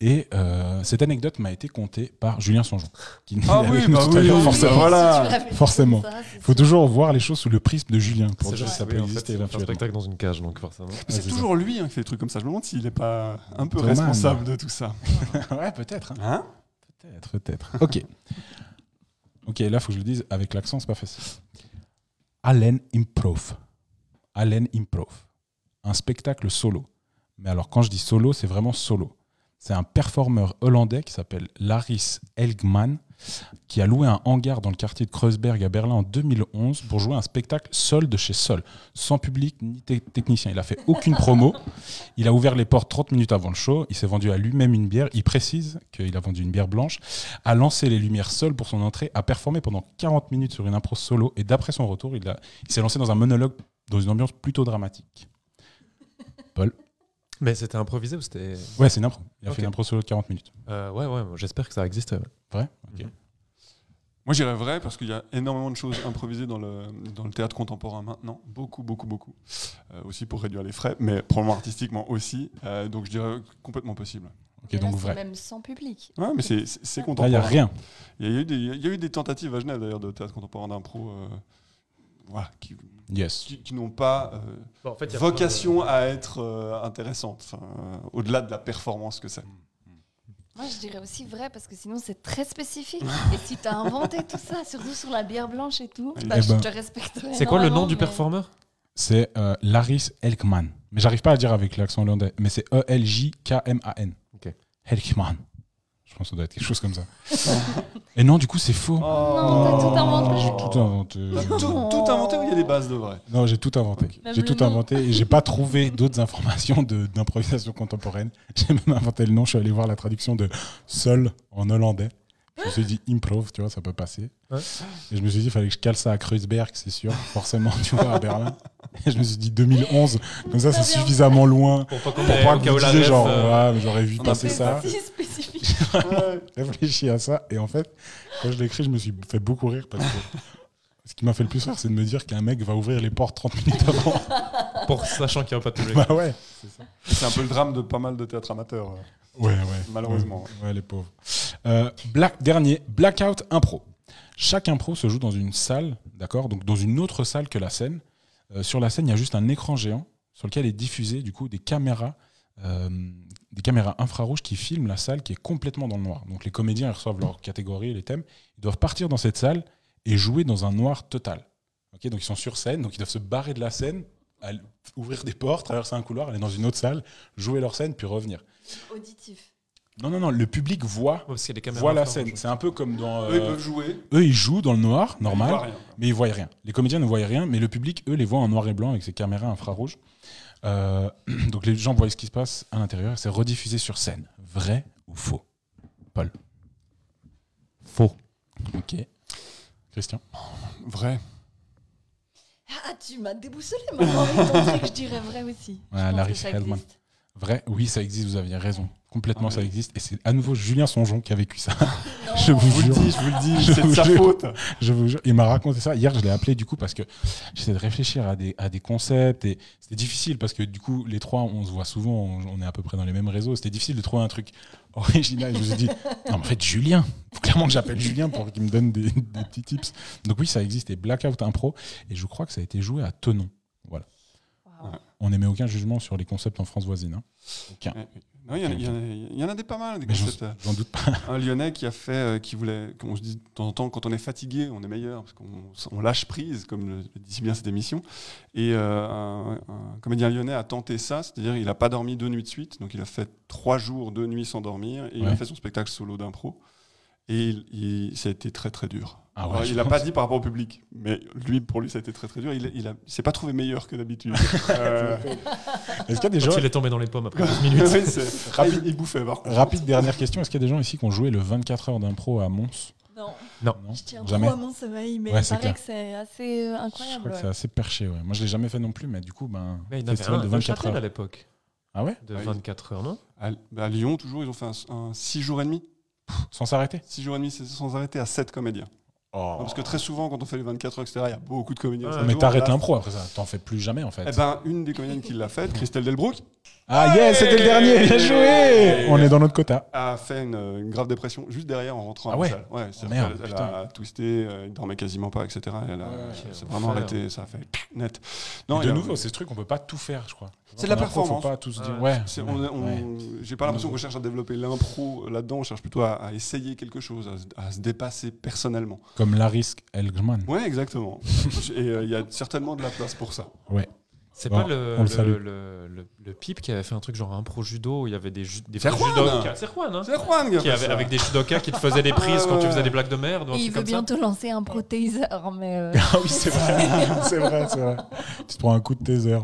Et euh, cette anecdote m'a été contée par Julien Sanjon, qui Ah avec oui, nous bah tout à oui, l'heure, oui, forcément. voilà. Si fait Forcément. c'est Il faut toujours voir les choses sous le prisme de Julien pour C'est dire si ça oui, peut en fait, exister il va faire un éventuellement. spectacle dans une cage, donc forcément. Mais c'est c'est toujours lui hein, qui fait des trucs comme ça. Je me demande s'il n'est pas un peu Thomas, responsable de tout ça. ouais, peut-être. hein. Hein? Peut-être, peut-être. Ok. Ok, là, il faut que je le dise avec l'accent, c'est pas facile. Allen Improv. Allen Improv. Un spectacle solo. Mais alors, quand je dis solo, c'est vraiment solo. C'est un performeur hollandais qui s'appelle Laris Elgman qui a loué un hangar dans le quartier de Kreuzberg à Berlin en 2011 pour jouer un spectacle seul de chez Sol, sans public ni te- technicien. Il a fait aucune promo. Il a ouvert les portes 30 minutes avant le show. Il s'est vendu à lui-même une bière. Il précise qu'il a vendu une bière blanche, a lancé les lumières seul pour son entrée, a performé pendant 40 minutes sur une impro solo et d'après son retour, il, il s'est lancé dans un monologue dans une ambiance plutôt dramatique. Mais c'était improvisé ou c'était. Ouais, c'est une impro. Il a fait une impro solo de 40 minutes. Euh, ouais, ouais, j'espère que ça existe. Vrai? Ok. Mhm. Moi, j'irais vrai parce qu'il y a énormément de choses improvisées dans le, dans le théâtre contemporain maintenant. Beaucoup, beaucoup, beaucoup. Euh, aussi pour réduire les frais, mais probablement artistiquement aussi. Euh, donc, je dirais complètement possible. Ok, Mais donc vrai. même sans public. Ouais, mais c'est c'est- c'est Là, il n'y contemporain. a rien. Il y, a eu des, il y a eu des tentatives à Genève d'ailleurs de théâtre contemporain d'impro euh, voilà, qui, Yes. qui, qui n'ont pas euh, Bon, en fait, vocation à être euh, intéressantes, enfin, euh, au-delà de la performance que c'est. Moi, je dirais aussi vrai parce que sinon, c'est très spécifique. et si tu as inventé tout ça, surtout sur la bière blanche et tout, Eh bah, je ben, te respecterais. C'est quoi le nom du performeur? C'est euh, Laris Elkman. Mais j'arrive pas à le dire avec l'accent hollandais. Mais c'est E E-L-J-K-M-A-N. Ok. Elkman. Je pense que ça doit être quelque chose comme ça. Et non, du coup, c'est faux. Non, t'as tout inventé. J'ai tout inventé. T'as tout, tout inventé ou il y a des bases de vrai? Non, j'ai tout inventé. Même J'ai tout nom. inventé et j'ai pas trouvé d'autres informations de- d'improvisation contemporaine. J'ai même inventé le nom. Je suis allé voir la traduction de seul en hollandais. Je me suis dit improv, tu vois, ça peut passer. Ouais. Et je me suis dit, il fallait que je cale ça à Kreuzberg, c'est sûr, forcément, tu vois, à Berlin. Et je me suis dit 2011, comme ça, c'est suffisamment loin Pour pas qu'on ref, genre, euh, ouais, j'aurais vu passer ça. C'est si spécifique. Réfléchis à ça. Et en fait, quand je l'ai écrit, je me suis fait beaucoup rire parce que ce qui m'a fait le plus rire, c'est de me dire qu'un mec va ouvrir les portes 30 minutes avant. pour sachant qu'il n'y a pas de public. bah ouais. C'est un peu le drame de pas mal de théâtres amateurs. Ouais, ouais. Malheureusement. Ouais, ouais, les pauvres. Euh, Black, dernier, Blackout Impro. Chaque impro se joue dans une salle, d'accord Donc dans une autre salle que la scène. Euh, sur la scène, il y a juste un écran géant sur lequel est diffusé du coup des caméras, euh, des caméras infrarouges qui filment la salle qui est complètement dans le noir. Donc les comédiens ils reçoivent leur catégorie, les thèmes, ils doivent partir dans cette salle et jouer dans un noir total. Ok, donc ils sont sur scène, donc ils doivent se barrer de la scène, ouvrir des portes, traverser un couloir, aller dans une autre salle, jouer leur scène puis revenir. Auditif. Non, non, non, le public voit, Ouais, parce qu'il y a des caméras voit la scène. C'est un peu comme dans. Eux, ils euh, peuvent jouer. eux, ils jouent dans le noir, Ils voient normal, rien. mais ils voient rien. Les comédiens ne voient rien, mais le public, eux, les voit en noir et blanc avec ces caméras infrarouges. Euh, donc les gens voient ce qui se passe à l'intérieur et c'est rediffusé sur scène. Vrai ou faux? Paul Faux. Ok. Christian Vrai. Ah, tu m'as déboussolé truc, je dirais vrai aussi. Je Ouais, pense Larry que ça Feldman. existe. Vrai Oui, ça existe, vous aviez raison. Complètement, Ah, ça oui. existe. Et c'est à nouveau Julien Songeon qui a vécu ça. Non. Je vous vous le dis, je vous le dis, Je c'est de vous sa jure. faute. Je vous jure, il m'a raconté ça. Hier, je l'ai appelé du coup parce que j'essaie de réfléchir à des, à des concepts et c'était difficile parce que du coup, les trois, on se voit souvent, on, on est à peu près dans les mêmes réseaux. C'était difficile de trouver un truc original. Je me suis dit, non, mais en fait, Julien, faut clairement que j'appelle Julien pour qu'il me donne des, des petits tips. Donc oui, ça existe. Et Blackout Impro, et je crois que ça a été joué à Tenon. On n'émet aucun jugement sur les concepts en France voisine. hein. Aucun. Il y, en a- y y en des pas mal, des Mais concepts. j'en doute pas. Un Lyonnais qui a fait, euh, qui voulait, comme on se dit de temps en temps, quand on est fatigué, on est meilleur, parce qu'on on lâche prise, comme le dit si bien cette émission. Et euh, un, un comédien lyonnais a tenté ça, c'est-à-dire il n'a pas dormi deux nuits de suite, donc il a fait trois jours, deux nuits sans dormir, et il a fait son spectacle solo d'impro. Et il, il- ça a été très très dur. Ah ouais, Alors, je il n'a pas dit par rapport au public, mais lui, pour lui, ça a été très très dur. Il, il, a- il s'est pas trouvé meilleur que d'habitude. Euh, Est-ce qu'il y a des Quand il est tombé dans les pommes après 12 minutes. oui, c'est- Rapide. il, bouffait par contre. Rapide dernière question. Est-ce qu'il y a des gens ici qui ont joué le 24 heures d'impro à Mons Non, Non. je tiens Jamais. trop à mon sommeil, mais Ouais, il c'est paraît clair. que c'est assez euh, Je incroyable. crois que c'est assez perché, ouais. Moi, je l'ai jamais fait non plus, mais du coup, ben, Mais il festival un de à 24 Neuchâtel à heures. l'époque. Ah ouais De Ah, il- 24 heures, non À, bah, à Lyon, toujours, ils ont fait un, 6 jours et demi. Sans s'arrêter 6 jours et demi, c'est sans arrêter à 7 comédiens. Non, Parce que très souvent, quand on fait les 24 heures, etc., il y a beaucoup de comédiens. Ouais. Mais t'arrêtes l'impro après ça, t'en fais plus jamais en fait. Eh ben, une des comédiennes qui l'a faite, Christelle Delbrook, ah yes, c'était le dernier, bien joué On est dans notre quota. a fait une, une grave dépression juste derrière en rentrant Ah à ouais salle. Ouais, c'est- merde, elle, elle a twisté, euh, il dormait quasiment pas, etc. Elle a Ouais, vraiment arrêté, ça a fait net. Non, de nouveau, c'est ce truc, on peut pas tout faire, je crois. C'est la En impro, performance. Faut pas tous dire. Ouais. On- on-. J'ai pas l'impression qu'on cherche à développer l'impro là-dedans, on cherche plutôt à, à essayer quelque chose, à, se- à se dépasser personnellement. Comme Laris Elgman. Ouais, exactement. Et euh, il y a certainement de la place pour ça. Ouais. C'est Bon, pas le, on le le, le, le- le Pipe qui avait fait un truc genre impro judo où il y avait des, ju- des C'est judokas. C'est Juan, hein C'est Juan qui avait, ça. avec des judokas qui te faisaient des prises quand tu faisais des blagues de merde un Et il veut bientôt lancer un protéiseur, mais euh, Ah oui, c'est vrai. c'est vrai, c'est vrai. Tu te prends un coup de taser.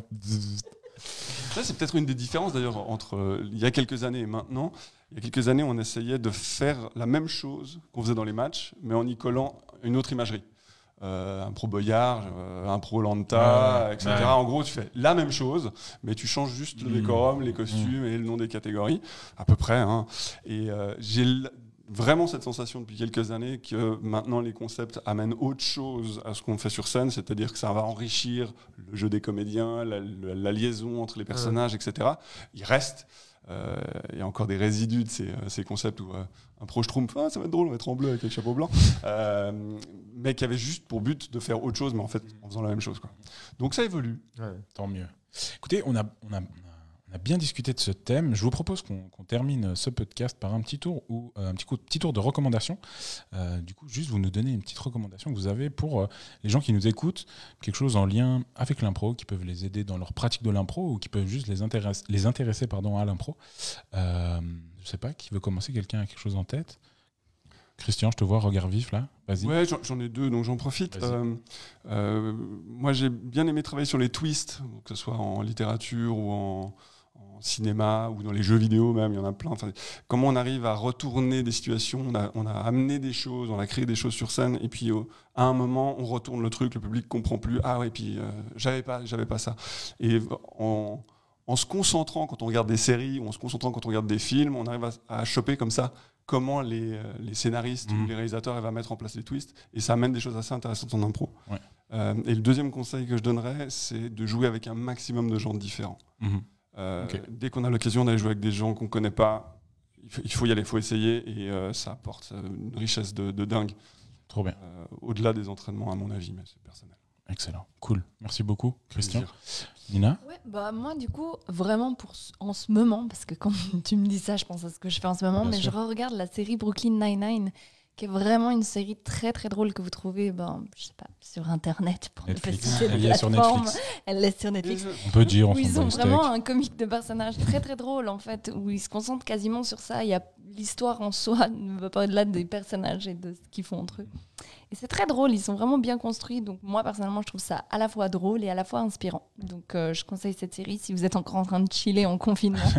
Ça, c'est peut-être une des différences d'ailleurs entre euh, il y a quelques années et maintenant. Il y a quelques années, on essayait de faire la même chose qu'on faisait dans les matchs, mais en y collant une autre imagerie. Euh, un pro Boyard, euh, un pro Lanta, Ouais, etc. ouais. En gros, tu fais la même chose, mais tu changes juste le Mm. décorum, les costumes et le nom des catégories, à peu près. hein. Et euh, j'ai vraiment cette sensation depuis quelques années que maintenant les concepts amènent autre chose à ce qu'on fait sur scène, c'est-à-dire que ça va enrichir le jeu des comédiens, la, la- la liaison entre les personnages, etc. Il reste, il y a encore des résidus de ces, euh, concepts où euh, un pro schtroumpf, ah, ça va être drôle, on va être en bleu avec le chapeau blanc, Euh, mais qui avait juste pour but de faire autre chose, mais en fait en faisant la même chose. Donc ça évolue. Tant mieux. Écoutez, on a, on a, on a bien discuté de ce thème. Je vous propose qu'on termine ce podcast par un petit tour ou euh, un petit, coup, petit tour de recommandation. Euh, du coup, juste vous nous donnez une petite recommandation que vous avez pour euh, les gens qui nous écoutent, quelque chose en lien avec l'impro, qui peuvent les aider dans leur pratique de l'impro ou qui peuvent juste les intéresser, les intéresser pardon, à l'impro. Je sais pas, qui veut commencer? Quelqu'un a quelque chose en tête? Christian, je te vois, regard vif là. Vas-y. Ouais, j'en- ai deux, donc j'en profite. Euh, euh, moi, j'ai bien aimé travailler sur les twists, que ce soit en littérature ou en, en cinéma ou dans les jeux vidéo même, il y en a plein. Enfin, comment on arrive à retourner des situations, on a, on a amené des choses, on a créé des choses sur scène, et puis au- à un moment, on retourne le truc, le public comprend plus. Ah ouais, puis euh, j'avais pas, j'avais pas ça. Et en, en se concentrant quand on regarde des séries ou en se concentrant quand on regarde des films, on arrive à, à choper comme ça comment les, euh, les scénaristes Mhm. ou les réalisateurs vont mettre en place les twists et ça amène des choses assez intéressantes en impro. Ouais. Euh, et le deuxième conseil que je donnerais, c'est de jouer avec un maximum de gens différents. Mhm. Euh. Dès qu'on a l'occasion d'aller jouer avec des gens qu'on connaît pas, il faut, y aller, il faut essayer et euh, ça apporte euh, une richesse de, de dingue, Trop bien. euh, au-delà des entraînements à mon avis, mais c'est personnel. Excellent. Cool. Merci beaucoup, Christian. Nina Ouais, bah moi du coup, vraiment pour en ce moment, parce que quand tu me dis ça, je pense à ce que je fais en ce moment, Bien mais sûr. je regarde la série Brooklyn Nine-Nine, qui est vraiment une série très très drôle que vous trouvez, ben, je sais pas, sur internet pour Netflix. Elle est sur. Netflix. Elle est sur Netflix. On peut dire, on Où ils ont vraiment un comique de personnages très très drôle en fait, où ils se concentrent quasiment sur ça. Il y a l'histoire en soi ne va pas au-delà des personnages et de ce qu'ils font entre eux. Et c'est très drôle, ils sont vraiment bien construits. Donc moi personnellement, je trouve ça à la fois drôle et à la fois inspirant. Donc euh, je conseille cette série si vous êtes encore en train de chiller en confinement.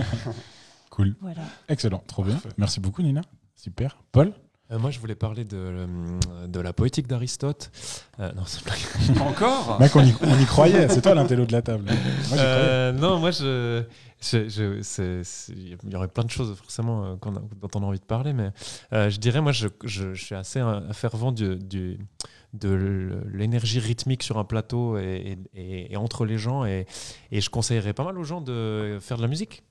Cool. voilà. Excellent. Trop bien. Merci beaucoup, Nina. Super. Paul? Euh, moi, je voulais parler de, euh, de la poétique d'Aristote. Euh, non, c'est blague. Encore? Mec, on y, on y croyait. C'est toi l'intello de la table. Moi. Euh, non, moi, je, il y aurait plein de choses forcément euh, qu'on a- dont on a envie de parler, mais euh, je dirais, moi, je, je- je suis assez un fervent du, du- de l'énergie rythmique sur un plateau et, et- et entre les gens, et, et je conseillerais pas mal aux gens de faire de la musique.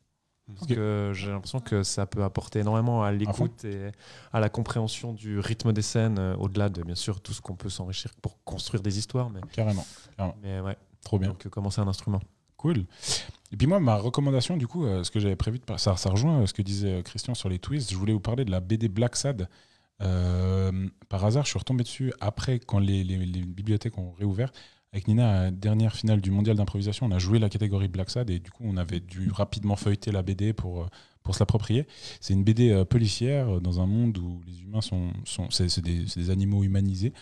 Parce que j'ai l'impression que ça peut apporter énormément à l'écoute et à la compréhension du rythme des scènes, euh, au-delà de bien sûr tout ce qu'on peut s'enrichir pour construire des histoires. Mais, Carrément. mais ouais, Trop bien. donc euh, commencer un instrument? Cool. Et puis moi, ma recommandation, du coup, euh, ce que j'avais prévu de ça, ça rejoint ce que disait Christian sur les twists. Je voulais vous parler de la BD Black Sad. Euh, par hasard, je suis retombé dessus après quand les, les- les bibliothèques ont réouvert. Avec Nina, dernière finale du mondial d'improvisation, on a joué la catégorie Black Sad et du coup, on avait dû rapidement feuilleter la BD pour, euh, pour se l'approprier. C'est une BD euh, policière euh, dans un monde où les humains sont, sont c'est, des, des animaux humanisés.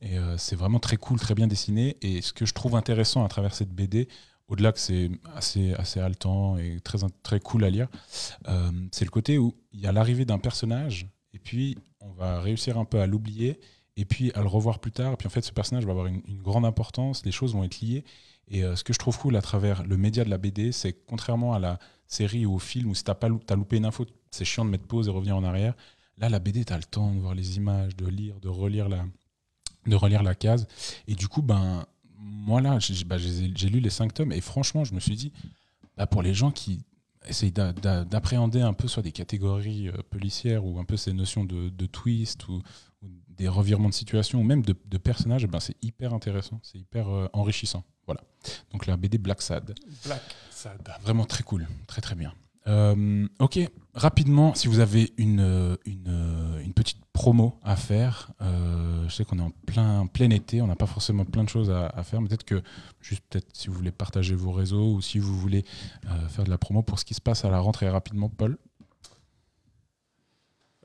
Et c'est vraiment très cool, très bien dessiné. Et ce que je trouve intéressant à travers cette BD, au-delà que c'est assez, assez haletant et très, très cool à lire, c'est le côté où il y a l'arrivée d'un personnage et puis on va réussir un peu à l'oublier et puis à le revoir plus tard. Et puis en fait, ce personnage va avoir une, grande importance, les choses vont être liées. Et euh, ce que je trouve cool à travers le média de la BD, c'est contrairement à la série ou au film où si t'as pas t'as loupé une info, c'est chiant de mettre pause et revenir en arrière. Là, la BD, tu as le temps de voir les images, de lire, de relire la, de relire la case. Et du coup, ben, moi là, j'ai bah, lu les cinq tomes et franchement, je me suis dit, bah, pour les gens qui essayent d'a- d'a- d'appréhender un peu soit des catégories euh, policières ou un peu ces notions de, de twist ou des revirements de situation ou même de, de personnages, ben, c'est hyper intéressant, c'est hyper euh, enrichissant. Voilà. Donc la BD Black Sad, Black Sad. vraiment très cool, très très bien. Euh, ok, rapidement, si vous avez une, euh, une, une petite promo à faire, euh, je sais qu'on est en plein, plein été, on n'a pas forcément plein de choses à, à faire, mais peut-être que, juste peut-être si vous voulez partager vos réseaux ou si vous voulez faire de la promo pour ce qui se passe à la rentrée rapidement, Paul.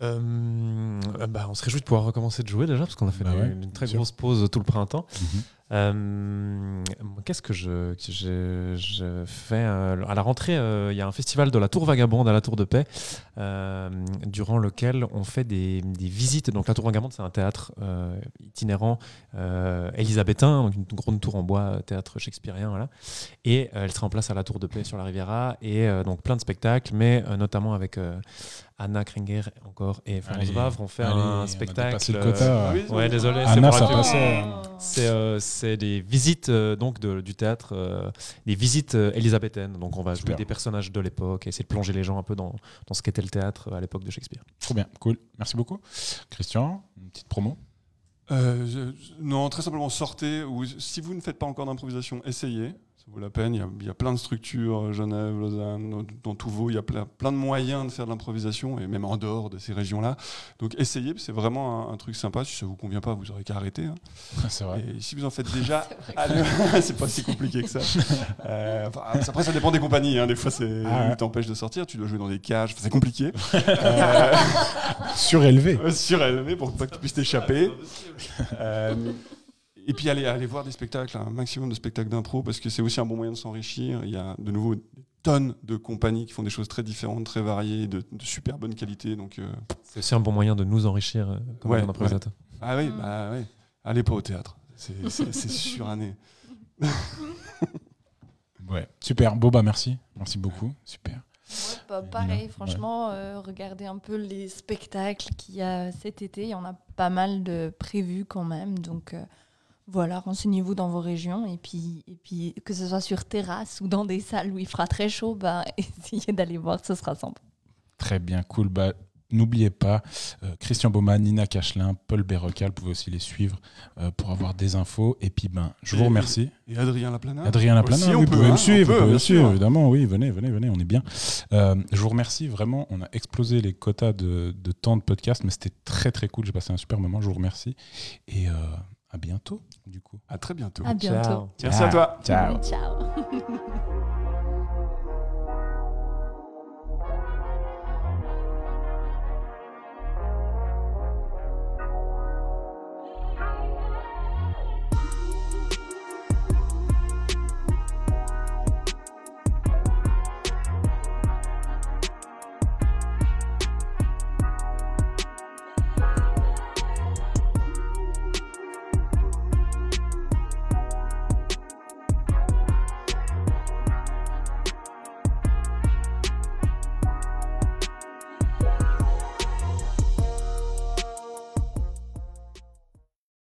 Euh, euh, bah, on se réjouit de pouvoir recommencer de jouer déjà, parce qu'on a fait Bah une, ouais, une très sûr. grosse pause tout le printemps. Mhm. Euh, Qu'est-ce que je, que je, je fais À la rentrée, euh, il y a un festival de la Tour Vagabonde à la Tour de Paix, durant lequel on fait des, des visites. Donc la Tour Vagabonde, c'est un théâtre itinérant élisabétain, donc une grande tour en bois, théâtre shakespearien. Voilà. Et elle sera en place à la Tour de Paix sur la Riviera, et donc plein de spectacles, mais notamment avec Anna Kringer encore et Florence Bavre. On fait allez, un a spectacle. le euh, quota. Oui, Ouais, désolé. c'est Anna, ça passait. C'est euh, c'est des visites euh, donc de- du théâtre, euh, des visites euh, élisabéthaines. Donc on va Super. jouer des personnages de l'époque, et essayer de plonger les gens un peu dans, dans ce qu'était le théâtre à l'époque de Shakespeare. Trop bien, cool. Merci beaucoup. Christian, une petite promo? Euh, je- non, très simplement, sortez. Ou, si vous ne faites pas encore d'improvisation, essayez. Ça vaut la peine. Il y a, il y a plein de structures, euh, Genève, Lausanne, dans- tout vaut. Il y a plein, plein de moyens de faire de l'improvisation, et même en dehors de ces régions-là. Donc essayez, c'est vraiment un, un truc sympa. Si ça vous convient pas, vous aurez qu'à arrêter. hein. C'est vrai. Et si vous en faites déjà, allez- c'est pas si compliqué que ça. Euh, enfin, après, ça dépend des compagnies. hein. Des fois, c'est Ah t'empêchent de sortir. Tu dois jouer dans des cages. Enfin, c'est compliqué. Euh, Surélevé. euh, surélevé pour pas que tu puisses t'échapper. Et puis aller, aller voir des spectacles, un maximum de spectacles d'impro, parce que c'est aussi un bon moyen de s'enrichir. Il y a de nouveau des tonnes de compagnies qui font des choses très différentes, très variées, de, de super bonne qualité. Donc, euh, C'est aussi un bon moyen de nous enrichir euh, comme Ouais, improvisateur. ah oui, bah oui. Allez pas au théâtre. C'est- C'est c'est suranné. Ouais, super. Boba, merci. Merci beaucoup. Super. Ouais, bah, pareil, ouais. franchement, euh, regardez un peu les spectacles qu'il y a cet été. Il y en a pas mal de prévus quand même. Donc euh, voilà, renseignez-vous dans vos régions. Et puis, et puis, que ce soit sur terrasse ou dans des salles où il fera très chaud, bah, essayez d'aller voir, ce sera sympa. Très bien, cool. Bah, N'oubliez pas, euh, Christian Baumann, Nina Cachelin, Paul Berrocal, vous pouvez aussi les suivre euh, pour avoir des infos. Et puis, ben, je vous remercie. Et Adrien Laplana Adrien Laplana, Aussi, on oui, peut, vous pouvez hein, le suivre, peut, vous pouvez suivre, évidemment, oui, venez, venez, venez, on est bien. Euh, je vous remercie vraiment, on a explosé les quotas de, de temps de podcast, mais c'était très très cool, j'ai passé un super moment, je vous remercie. Et euh, à bientôt, du coup. À très bientôt. À bientôt. Ciao. Merci à toi. Ciao. Ciao.